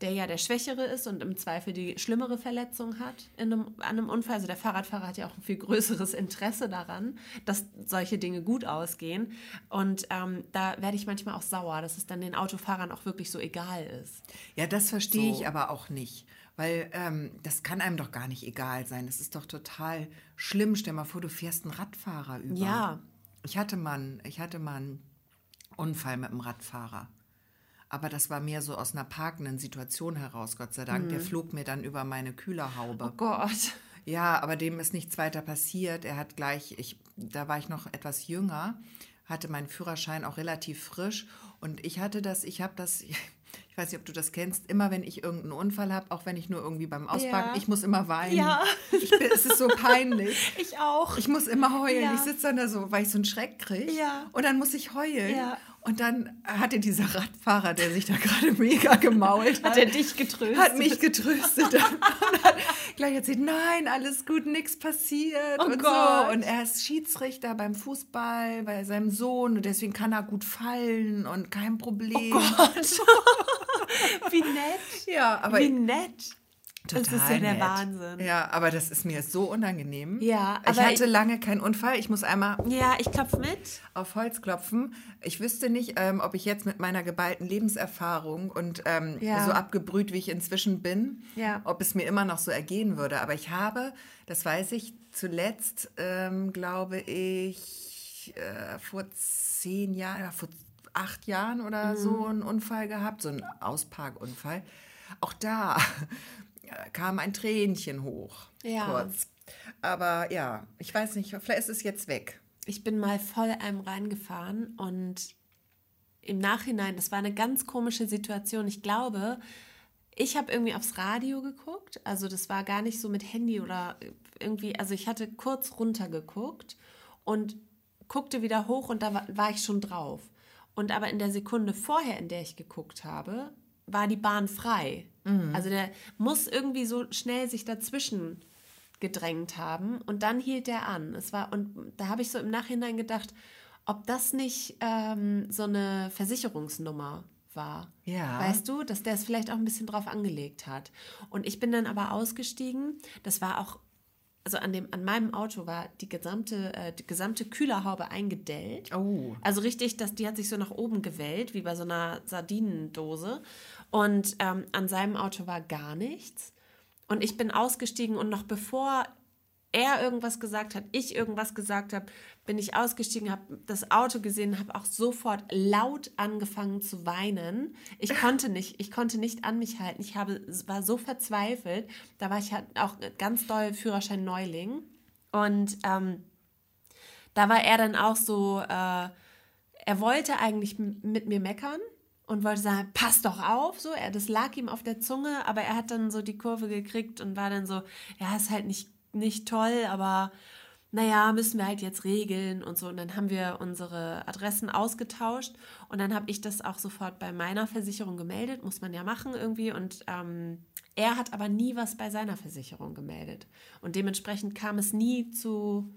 der ja der Schwächere ist und im Zweifel die schlimmere Verletzung hat in einem, an einem Unfall. Also der Fahrradfahrer hat ja auch ein viel größeres Interesse daran, dass solche Dinge gut ausgehen. Und ähm, da werde ich manchmal auch sauer, dass es dann den Autofahrern auch wirklich so egal ist. Ja, das verstehe So. ich aber auch nicht. Weil ähm, das kann einem doch gar nicht egal sein. Das ist doch total schlimm. Stell mal vor, du fährst einen Radfahrer über. Ja. Ich hatte mal, einen- ich hatte mal einen Unfall mit einem Radfahrer. Aber das war mehr so aus einer parkenden Situation heraus, Gott sei Dank. Der flog mir dann über meine Kühlerhaube. Mhm. Oh Gott. Ja, aber dem ist nichts weiter passiert. Er hat gleich, ich, da war ich noch etwas jünger, hatte meinen Führerschein auch relativ frisch und ich hatte das, ich habe das, [laughs] ich weiß nicht, ob du das kennst, immer wenn ich irgendeinen Unfall habe, auch wenn ich nur irgendwie beim Ausparken, Ja. ich muss immer weinen. Ja. Ich es ist so peinlich. [laughs] Ich auch. Ich muss immer heulen. Ja. Ich sitze dann da so, weil ich so einen Schreck kriege. Ja. Und dann muss ich heulen. Ja. Und dann hatte dieser Radfahrer, der sich da gerade [laughs] mega gemault hat, Hat er dich getröstet? hat mich getröstet [laughs] und hat gleich erzählt, nein, alles gut, nichts passiert Oh und Gott. so. Und er ist Schiedsrichter beim Fußball bei seinem Sohn und deswegen kann er gut fallen und kein Problem. Oh Gott. [laughs] Wie nett. Ja, aber Wie nett. total das ist ja der nett. Wahnsinn. Ja, aber das ist mir so unangenehm. Ja, ich aber hatte ich- lange keinen Unfall. Ich muss einmal Ja, ich klopfe mit. auf Holz klopfen. Ich wüsste nicht, ähm, ob ich jetzt mit meiner geballten Lebenserfahrung und ähm, Ja. so abgebrüht, wie ich inzwischen bin, Ja. ob es mir immer noch so ergehen würde. Aber ich habe, das weiß ich, zuletzt, ähm, glaube ich, äh, vor zehn Jahren, vor acht Jahren oder Mhm. so einen Unfall gehabt, so einen Ausparkunfall. Auch da [laughs] kam ein Tränchen hoch, Ja. kurz. Aber ja, ich weiß nicht, vielleicht ist es jetzt weg. Ich bin mal voll einem reingefahren und im Nachhinein, das war eine ganz komische Situation. Ich glaube, ich habe irgendwie aufs Radio geguckt. Also das war gar nicht so mit Handy oder irgendwie, also ich hatte kurz runtergeguckt und guckte wieder hoch und da war, war ich schon drauf. Und aber in der Sekunde vorher, in der ich geguckt habe, war die Bahn frei. Also der muss irgendwie so schnell sich dazwischen gedrängt haben und dann hielt er an. Es war und da habe ich so im Nachhinein gedacht, ob das nicht ähm, so eine Versicherungsnummer war. Ja. Weißt du, dass der es vielleicht auch ein bisschen drauf angelegt hat. Und ich bin dann aber ausgestiegen. Das war auch, also an dem, an meinem Auto war die gesamte, äh, die gesamte Kühlerhaube eingedellt. Oh. Also richtig, dass die hat sich so nach oben gewellt, wie bei so einer Sardinendose. Und ähm, an seinem Auto war gar nichts. Und ich bin ausgestiegen und noch bevor er irgendwas gesagt hat, ich irgendwas gesagt habe, bin ich ausgestiegen, habe das Auto gesehen, habe auch sofort laut angefangen zu weinen. Ich konnte [laughs] nicht, ich konnte nicht an mich halten. Ich habe, war so verzweifelt. Da war ich halt auch ganz doll Führerschein Neuling. Und ähm, da war er dann auch so, äh, er wollte eigentlich mit mir meckern und wollte sagen, pass doch auf, so, er, das lag ihm auf der Zunge, aber er hat dann so die Kurve gekriegt und war dann so, ja, ist halt nicht, nicht toll, aber naja, müssen wir halt jetzt regeln und so. Und dann haben wir unsere Adressen ausgetauscht und dann habe ich das auch sofort bei meiner Versicherung gemeldet, muss man ja machen irgendwie. Und ähm, er hat aber nie was bei seiner Versicherung gemeldet. Und dementsprechend kam es nie zu,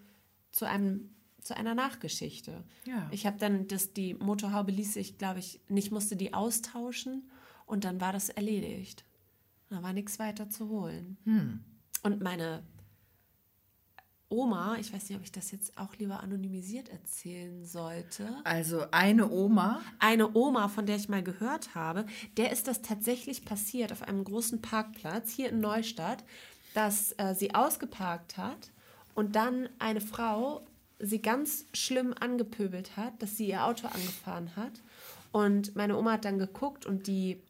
zu einem zu einer Nachgeschichte. Ja. Ich habe dann das, die Motorhaube ließ ich, glaube ich, nicht musste die austauschen und dann war das erledigt. Da war nichts weiter zu holen. Und meine Oma, ich weiß nicht, ob ich das jetzt auch lieber anonymisiert erzählen sollte. Also eine Oma. Eine Oma, von der ich mal gehört habe, der ist das tatsächlich passiert auf einem großen Parkplatz hier in Neustadt, dass äh, sie ausgeparkt hat und dann eine Frau sie ganz schlimm angepöbelt hat, dass sie ihr Auto angefahren hat. Und meine Oma hat dann geguckt und die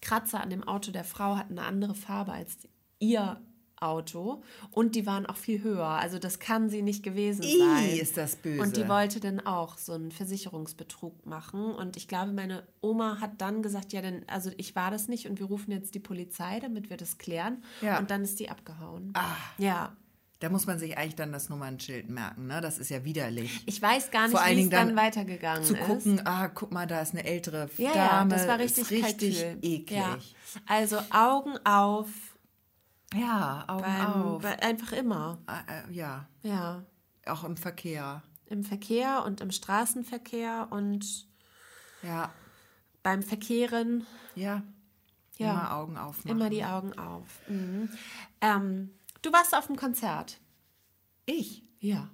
Kratzer an dem Auto der Frau hatten eine andere Farbe als ihr Auto und die waren auch viel höher. Also das kann sie nicht gewesen Ih, sein. ist das böse. Und die wollte dann auch so einen Versicherungsbetrug machen. Und ich glaube, meine Oma hat dann gesagt, ja, denn, also ich war das nicht und wir rufen jetzt die Polizei, damit wir das klären. Ja. Und dann ist die abgehauen. Ah. Ja. Da muss man sich eigentlich dann das Nummernschild merken, ne? Das ist ja widerlich. Ich weiß gar nicht, wie es dann, weitergegangen Zu ist. gucken, ah, guck mal, da ist eine ältere Ja, ja, Dame. das war richtig, richtig Kalkül. eklig. Ja. Also Augen auf, Ja, Augen beim, auf. Bei, einfach immer. Äh, äh, ja, Ja. auch im Verkehr. Im Verkehr und im Straßenverkehr und Ja, beim Verkehren. ja. Ja. Immer Augen aufmachen. Immer die Augen auf. Mhm. Ähm, du warst auf dem Konzert. Ich Ja.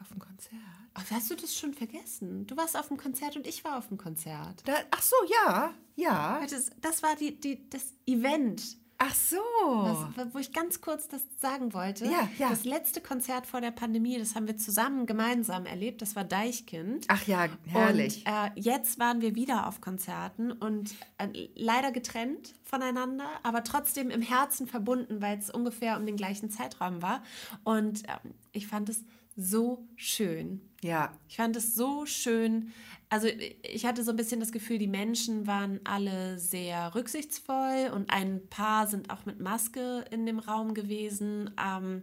auf dem Konzert. Ach, hast du das schon vergessen? Du warst auf dem Konzert und ich war auf dem Konzert. Da, ach so, ja, ja. Das, das war die, die, das Event, Ach so. was, wo ich ganz kurz das sagen wollte. Ja, ja. Das letzte Konzert vor der Pandemie, das haben wir zusammen gemeinsam erlebt. Das war Deichkind. Ach ja, herrlich. Und äh, jetzt waren wir wieder auf Konzerten und äh, leider getrennt voneinander, aber trotzdem im Herzen verbunden, weil es ungefähr um den gleichen Zeitraum war. Und ähm, ich fand es so schön. ja, Ich fand es so schön. Also ich hatte so ein bisschen das Gefühl, die Menschen waren alle sehr rücksichtsvoll und ein paar sind auch mit Maske in dem Raum gewesen. Ähm,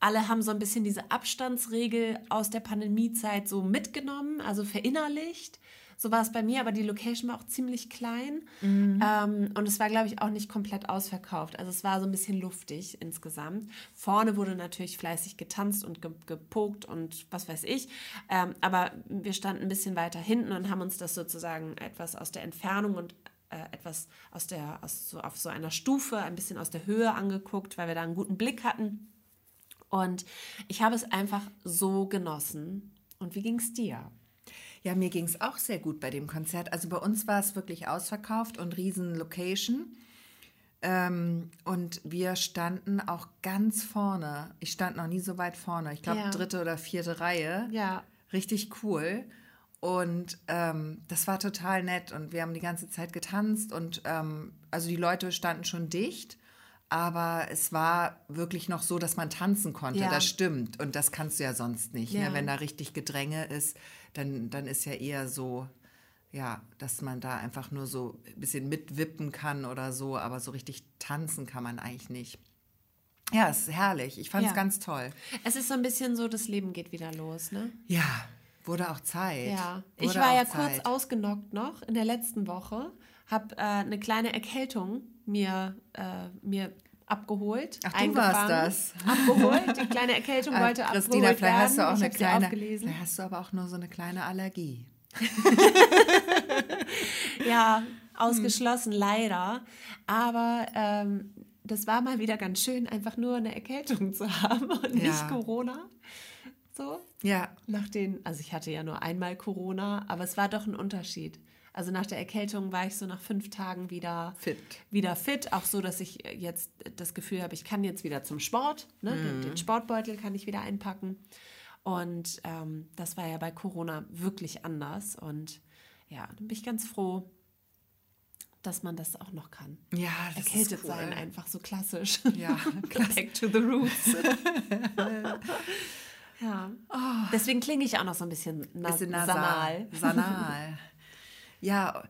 alle haben so ein bisschen diese Abstandsregel aus der Pandemiezeit so mitgenommen, also verinnerlicht. So war es bei mir, aber die Location war auch ziemlich klein. Ähm, und es war, glaube ich, auch nicht komplett ausverkauft. Also es war so ein bisschen luftig insgesamt. Vorne wurde natürlich fleißig getanzt und ge gepokt und was weiß ich. Ähm, aber wir standen ein bisschen weiter hinten und haben uns das sozusagen etwas aus der Entfernung und äh, etwas aus der, aus so, auf so einer Stufe, ein bisschen aus der Höhe angeguckt, weil wir da einen guten Blick hatten. Und ich habe es einfach so genossen. Und wie ging es dir? Ja, mir ging es auch sehr gut bei dem Konzert. Also bei uns war es wirklich ausverkauft und riesen Location. Ähm, und wir standen auch ganz vorne. Ich stand noch nie so weit vorne. Ich glaube, Ja. dritte oder vierte Reihe. Ja. Richtig cool. Und ähm, das war total nett. Und wir haben die ganze Zeit getanzt. Und ähm, also die Leute standen schon dicht. Aber es war wirklich noch so, dass man tanzen konnte. Ja. Das stimmt. Und das kannst du ja sonst nicht. Ja. Ne? Wenn da richtig Gedränge ist, dann, dann ist ja eher so, ja, dass man da einfach nur so ein bisschen mitwippen kann oder so. Aber so richtig tanzen kann man eigentlich nicht. Ja, es ist herrlich. Ich fand es Ja. ganz toll. Es ist so ein bisschen so, das Leben geht wieder los, ne? Ja, wurde auch Zeit. Ja, Wurde ich war ja Zeit. kurz ausgenockt noch in der letzten Woche, habe äh, eine kleine Erkältung mir, äh, mir abgeholt. Ach, du warst das. Abgeholt, die kleine Erkältung Äh, [laughs] wollte Christina, abgeholt vielleicht werden. hast du auch ich eine kleine, vielleicht hast du aber auch nur so eine kleine Allergie. [laughs] Ja, ausgeschlossen, leider. Aber ähm, das war mal wieder ganz schön, einfach nur eine Erkältung zu haben [laughs] und Ja. nicht Corona. So. Ja, Nach den, also ich hatte ja nur einmal Corona, aber es war doch ein Unterschied. Also nach der Erkältung war ich so nach fünf Tagen wieder Fit. Wieder fit, auch so, dass ich jetzt das Gefühl habe, ich kann jetzt wieder zum Sport. Ne? Den, Mhm. den Sportbeutel kann ich wieder einpacken. Und ähm, das war ja bei Corona wirklich anders. Und ja, dann bin ich ganz froh, dass man das auch noch kann. ja, das Erkältet ist cool. sein, einfach so klassisch. Ja, [laughs] Back to the roots. [laughs] ja. Deswegen klinge ich auch noch so ein bisschen na Bisschen sanal. Sanal. Ja,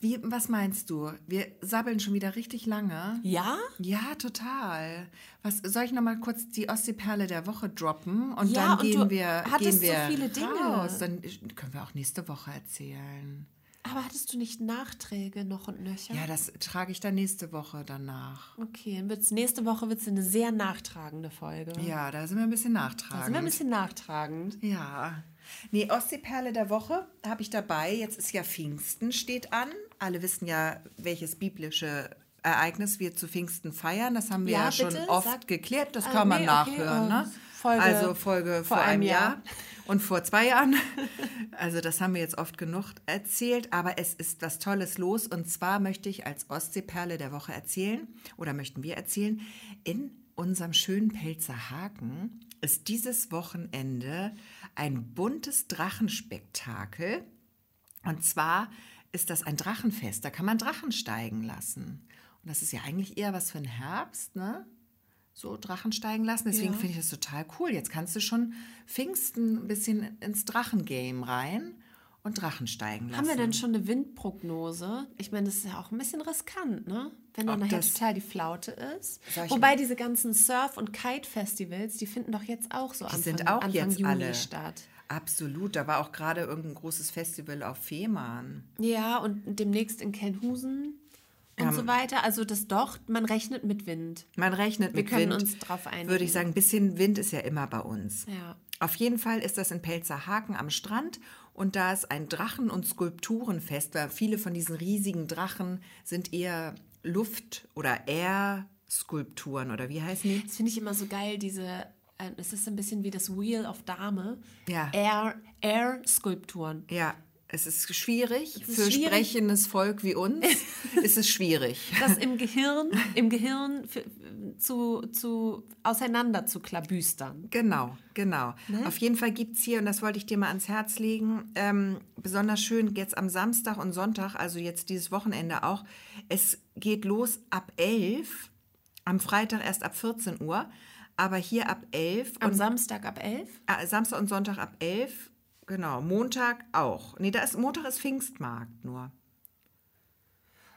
Wie, was meinst du? Wir sabbeln schon wieder richtig lange. Ja? Ja, total. Was soll ich noch mal kurz die Ostseeperle der Woche droppen und Ja, dann und gehen du wir hattest gehen so wir viele Dinge. raus. Dann können wir auch nächste Woche erzählen. Aber hattest du nicht Nachträge noch und nöcher? Ja, das trage ich dann nächste Woche danach. Okay, dann wird's, nächste Woche wird es eine sehr nachtragende Folge. Ja, da sind wir ein bisschen Da nachtragend. sind wir ein bisschen nachtragend. Ja. Nee, Ostseeperle der Woche habe ich dabei. Jetzt ist ja Pfingsten, steht an. Alle wissen ja, welches biblische Ereignis wir zu Pfingsten feiern. Das haben wir ja, Ja, schon bitte, oft sag- geklärt. Das Ah, kann man nee, okay, nachhören. äh, ne? Folge also Folge vor, einem Jahr. Und vor zwei Jahren. [laughs] Also das haben wir jetzt oft genug erzählt. Aber es ist was Tolles los. Und zwar möchte ich als Ostseeperle der Woche erzählen, oder möchten wir erzählen, in unserem schönen Pelzer Haken ist dieses Wochenende ein buntes Drachenspektakel. Und zwar ist das ein Drachenfest. Da kann man Drachen steigen lassen. Und das ist ja eigentlich eher was für den Herbst, ne? So Drachen steigen lassen. Deswegen Ja. finde ich das total cool. Jetzt kannst du schon Pfingsten ein bisschen ins Drachengame rein und Drachen steigen lassen. Haben wir denn schon eine Windprognose? Ich meine, das ist ja auch ein bisschen riskant, ne? Wenn dann nachher das- total die Flaute ist. Wobei diese ganzen Surf- und Kite-Festivals, die finden doch jetzt auch so Anfang, sind auch Anfang jetzt Juni alle. statt. Absolut. Da war auch gerade irgendein großes Festival auf Fehmarn. Ja, und demnächst in Kenhusen und so weiter. Also das doch, man rechnet mit Wind. Man rechnet Wir mit können Wind. uns drauf einigen. Würde ich sagen, ein bisschen Wind ist ja immer bei uns. Ja. Auf jeden Fall ist das in Pelzerhaken am Strand und da ist ein Drachen- und Skulpturenfest, weil viele von diesen riesigen Drachen sind eher Luft- oder Air-Skulpturen oder wie heißen die? Das finde ich immer so geil, diese, äh, es ist ein bisschen wie das Wheel of Dame. Ja. Air, Air-Skulpturen. Ja, es ist schwierig. ist Für schwierig. sprechendes Volk wie uns [laughs] ist es schwierig. Das im Gehirn, [laughs] im Gehirn zu, zu auseinander zu klabüstern. Genau, genau. Ne? Auf jeden Fall gibt es hier, und das wollte ich dir mal ans Herz legen, ähm, besonders schön jetzt am Samstag und Sonntag, also jetzt dieses Wochenende auch. Es geht los ab 11, am Freitag erst ab 14 Uhr, aber hier ab 11 Am Samstag ab 11? äh, Samstag und Sonntag ab 11. Genau, Montag auch. Nee, da ist, Montag ist Pfingstmarkt nur.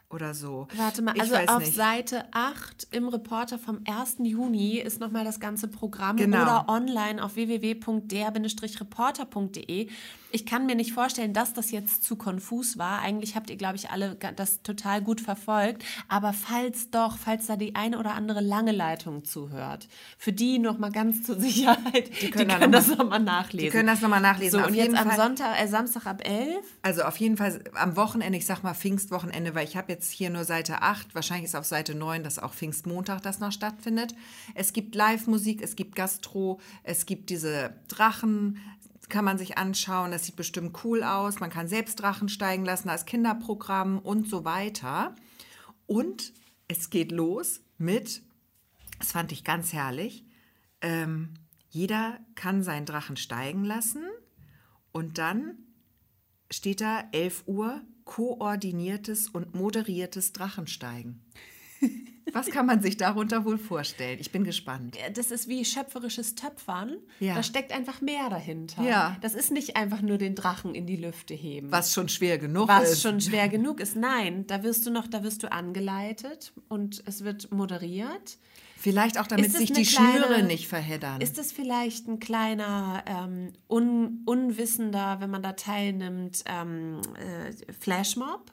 Oder so. Warte mal, Ich also auf nicht. Seite 8 im Reporter vom 1. Juni ist nochmal das ganze Programm Genau. oder online auf www.der-reporter.de. Ich kann mir nicht vorstellen, dass das jetzt zu konfus war. Eigentlich habt ihr, glaube ich, alle das total gut verfolgt. Aber falls doch, falls da die eine oder andere lange Leitung zuhört, für die nochmal ganz zur [laughs] Sicherheit, die können können, da das nochmal nachlesen. Die können das nochmal nachlesen. So, Auf und jetzt am Fall- Sonntag, äh, Samstag ab 11. Also auf jeden Fall am Wochenende, ich sag mal Pfingstwochenende, weil ich habe jetzt hier nur Seite 8, wahrscheinlich ist auf Seite 9, dass auch Pfingstmontag das noch stattfindet. Es gibt Live-Musik, es gibt Gastro, es gibt diese Drachen, kann man sich anschauen, das sieht bestimmt cool aus, man kann selbst Drachen steigen lassen als Kinderprogramm und so weiter. Und es geht los mit, das fand ich ganz herrlich, ähm, jeder kann seinen Drachen steigen lassen und dann steht da 11 Uhr koordiniertes und moderiertes Drachensteigen. Was kann man sich darunter wohl vorstellen? Ich bin gespannt. das ist wie schöpferisches Töpfern. Ja. Da steckt einfach mehr dahinter. Ja. Das ist nicht einfach nur den Drachen in die Lüfte heben. Was schon schwer genug was ist. schon schwer [laughs] genug ist. Nein, da wirst du noch, da wirst du angeleitet und es wird moderiert. Vielleicht auch, damit sich die kleine- Schnüre nicht verheddern. Ist es vielleicht ein kleiner ähm, un, Unwissender, wenn man da teilnimmt, ähm, äh, Flashmob?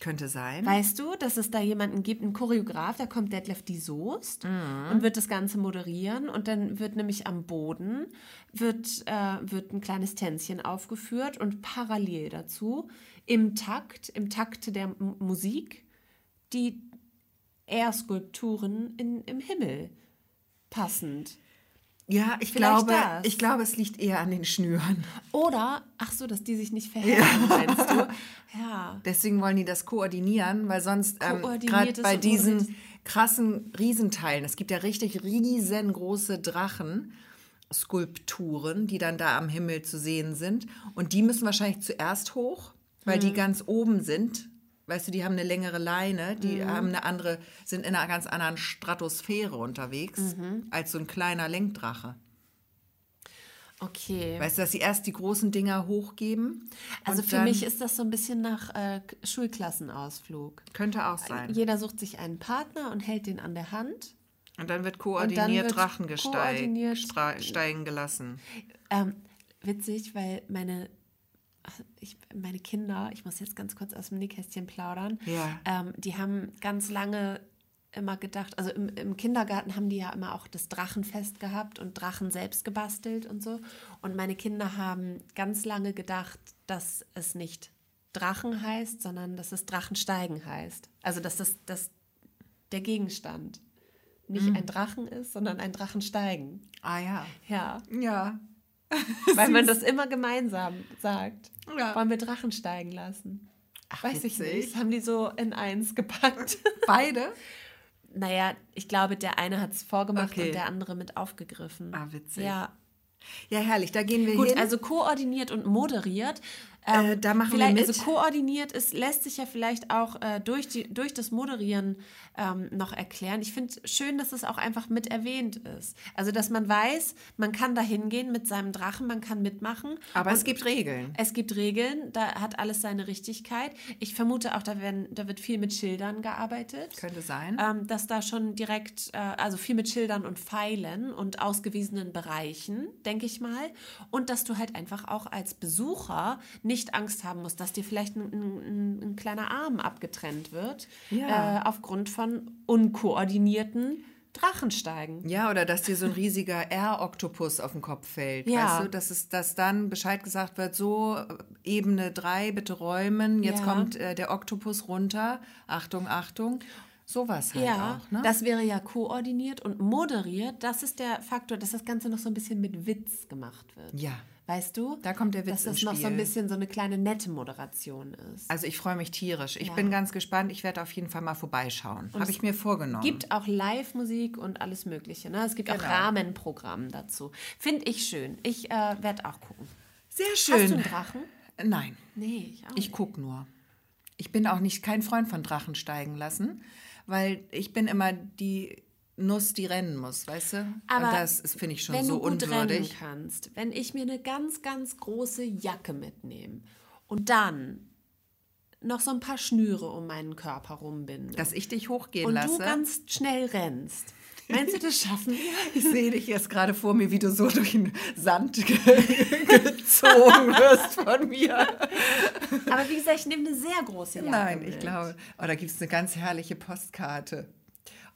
Könnte sein. Weißt du, dass es da jemanden gibt, einen Choreograf, da kommt Detlef die Soest Mhm. und wird das Ganze moderieren und dann wird nämlich am Boden wird, äh, wird ein kleines Tänzchen aufgeführt und parallel dazu im Takt, im Takt der M Musik, die Air-Skulpturen in, im Himmel passend. Ja, ich Vielleicht glaube, das. ich glaube, es liegt eher an den Schnüren. Oder, ach so, dass die sich nicht verheddern, meinst du? [laughs] Ja. Deswegen wollen die das koordinieren, weil sonst ähm, gerade bei diesen krassen Riesenteilen, es gibt ja richtig riesengroße Drachen. Skulpturen, die dann da am Himmel zu sehen sind. Und die müssen wahrscheinlich zuerst hoch, weil Mhm. die ganz oben sind. Weißt du, die haben eine längere Leine, Mhm. die haben eine andere, sind in einer ganz anderen Stratosphäre unterwegs Mhm. als so ein kleiner Lenkdrache. Okay. Weißt du, dass sie erst die großen Dinger hochgeben? Also für mich ist das so ein bisschen nach äh, Schulklassenausflug. Könnte auch sein. Jeder sucht sich einen Partner und hält den an der Hand. Und dann wird dann koordiniert wird Drachen koordiniert- steigen gelassen. Ähm, witzig, weil meine, ich, meine Kinder, ich muss jetzt ganz kurz aus dem Nähkästchen plaudern, Ja. ähm, die haben ganz lange immer gedacht, also im, im Kindergarten haben die ja immer auch das Drachenfest gehabt und Drachen selbst gebastelt und so. Und meine Kinder haben ganz lange gedacht, dass es nicht Drachen heißt, sondern dass es Drachensteigen heißt. Also dass das, das der Gegenstand nicht Mhm. ein Drachen ist, sondern ein Drachensteigen. Ah ja. Ja, Ja. [laughs] weil man das immer gemeinsam sagt. Ja. Wollen wir Drachen steigen lassen? Ach, Weiß ich witzig. nicht. Das haben die so in eins gepackt. [laughs] Beide? naja, ich glaube, der eine hat es vorgemacht Okay. und der andere mit aufgegriffen. Ah, witzig. Ja. Ja, herrlich. Da gehen wir Gut, hin. also koordiniert und moderiert. Ähm, Äh, da machen wir vielleicht, mit. Also koordiniert ist, lässt sich ja vielleicht auch äh, durch, die, durch das Moderieren ähm, noch erklären. Ich finde schön, dass es auch einfach mit erwähnt ist. Also, dass man weiß, man kann da hingehen mit seinem Drachen, man kann mitmachen. Aber es gibt Regeln. Es gibt Regeln, da hat alles seine Richtigkeit. Ich vermute auch, da, werden, da wird viel mit Schildern gearbeitet. Könnte sein. Ähm, dass da schon direkt, äh, also viel mit Schildern und Pfeilen und ausgewiesenen Bereichen, denke ich mal. Und dass du halt einfach auch als Besucher nicht Angst haben musst, dass dir vielleicht ein, ein, ein kleiner Arm abgetrennt wird, Ja. äh, aufgrund von unkoordinierten Drachensteigen. Ja, oder dass dir so ein riesiger [laughs] R-Oktopus auf den Kopf fällt. Ja. Weißt du, dass, es, dass dann Bescheid gesagt wird, so, äh, Ebene 3, bitte räumen, jetzt Ja. kommt äh, der Oktopus runter. Achtung, Achtung. Sowas halt Ja, auch. Ne? das wäre ja koordiniert und moderiert. Das ist der Faktor, dass das Ganze noch so ein bisschen mit Witz gemacht wird. ja. Weißt du? Da kommt der Witz Dass das ins noch so ein Spiel. bisschen so eine kleine nette Moderation ist. Also ich freue mich tierisch. Ich Ja. bin ganz gespannt. Ich werde auf jeden Fall mal vorbeischauen. Habe ich mir vorgenommen. gibt auch Live-Musik und alles Mögliche. Ne? Es gibt auch Genau. Rahmenprogramm dazu. Finde ich schön. Ich äh, werde auch gucken. Sehr Hast du schön. einen Drachen? Nein, Nee, ich auch ich gucke nur. Ich bin auch nicht kein Freund von Drachen steigen lassen, weil ich bin immer die Nuss, die rennen muss, weißt du? Aber Und das finde ich schon wenn so du gut rennen unwürdig. kannst, wenn ich mir eine ganz, ganz große Jacke mitnehme und dann noch so ein paar Schnüre um meinen Körper rumbinde Dass ich dich hochgehen und lasse. du ganz schnell rennst, meinst du, das schaffen wir? [laughs] ich sehe dich jetzt gerade vor mir, wie du so durch den Sand ge [laughs] gezogen wirst von mir. Aber wie gesagt, ich nehme eine sehr große Jacke Nein, mit. ich glaube. Oh, da gibt es eine ganz herrliche Postkarte.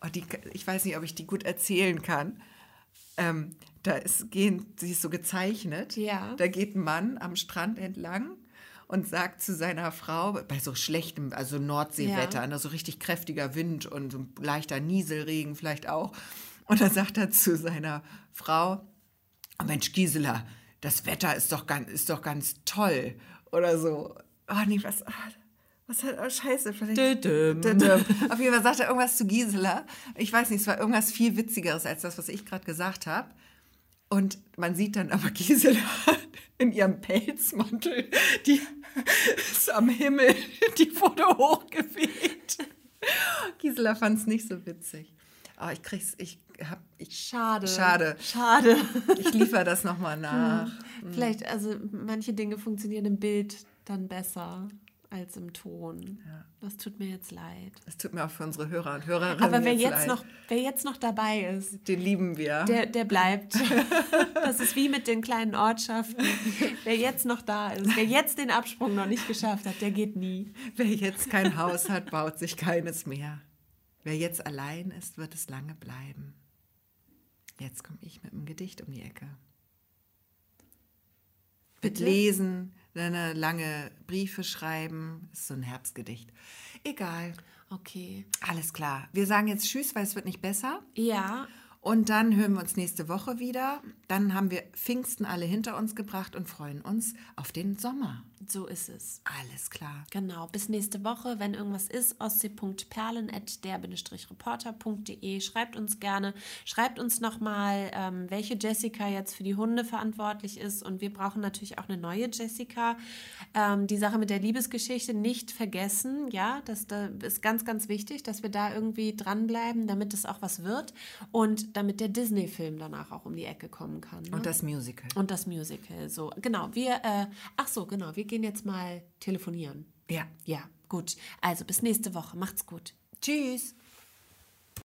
Oh, die, ich weiß nicht, ob ich die gut erzählen kann. Ähm, da ist, gehen, sie ist so gezeichnet. Ja. Da geht ein Mann am Strand entlang und sagt zu seiner Frau, bei so schlechtem, also Nordseewetter, Ja. ne, so richtig kräftiger Wind und so ein leichter Nieselregen vielleicht auch. Und dann sagt er zu seiner Frau, oh Mensch, Gisela, das Wetter ist doch ganz, ist doch ganz toll. Oder so. Oh nee, was, ah, was hat, oh scheiße, vielleicht. Dödüm. Dödüm. [laughs] Auf jeden Fall sagt er irgendwas zu Gisela. Ich weiß nicht, es war irgendwas viel Witzigeres als das, was ich gerade gesagt habe. Und man sieht dann aber [laughs] Gisela in ihrem Pelzmantel, die [laughs] ist am Himmel, die wurde hochgeweht. Gisela fand es nicht so witzig. Aber ich krieg's, ich hab, ich, Schade. Schade. Schade. ich liefere das nochmal nach. Vielleicht, also manche Dinge funktionieren im Bild dann besser als im Ton. Das tut mir jetzt leid. Es tut mir auch für unsere Hörer und Hörerinnen Aber wer jetzt jetzt, leid. noch, wer jetzt noch dabei ist, Den lieben wir. der, der bleibt. [laughs] Das ist wie mit den kleinen Ortschaften. Wer jetzt noch da ist, wer jetzt den Absprung noch nicht geschafft hat, der geht nie. Wer jetzt kein Haus hat, baut sich keines mehr. Wer jetzt allein ist, wird es lange bleiben. Jetzt komme ich mit einem Gedicht um die Ecke. Mit Bitte? Lesen, eine lange Briefe schreiben, ist so ein Herbstgedicht. Egal, Okay. alles klar. Wir sagen jetzt Tschüss, weil es wird nicht besser. Ja, Und dann hören wir uns nächste Woche wieder. Dann haben wir Pfingsten alle hinter uns gebracht und freuen uns auf den Sommer. so ist es. Alles klar. Genau, bis nächste Woche. Wenn irgendwas ist, ostsee.perlen.der-reporter.de. Schreibt uns gerne. Schreibt uns nochmal, ähm, welche Jessica jetzt für die Hunde verantwortlich ist. Und wir brauchen natürlich auch eine neue Jessica. Ähm, die Sache mit der Liebesgeschichte nicht vergessen. Ja, das da ist ganz, ganz wichtig, dass wir da irgendwie dranbleiben, damit es auch was wird. Und Und damit der Disney-Film danach auch um die Ecke kommen kann. Ne? Und das Musical. Und das Musical. So, genau. Wir, äh, ach so, genau. Wir gehen jetzt mal telefonieren. Ja. Ja, gut. Also bis nächste Woche. Macht's gut. Tschüss.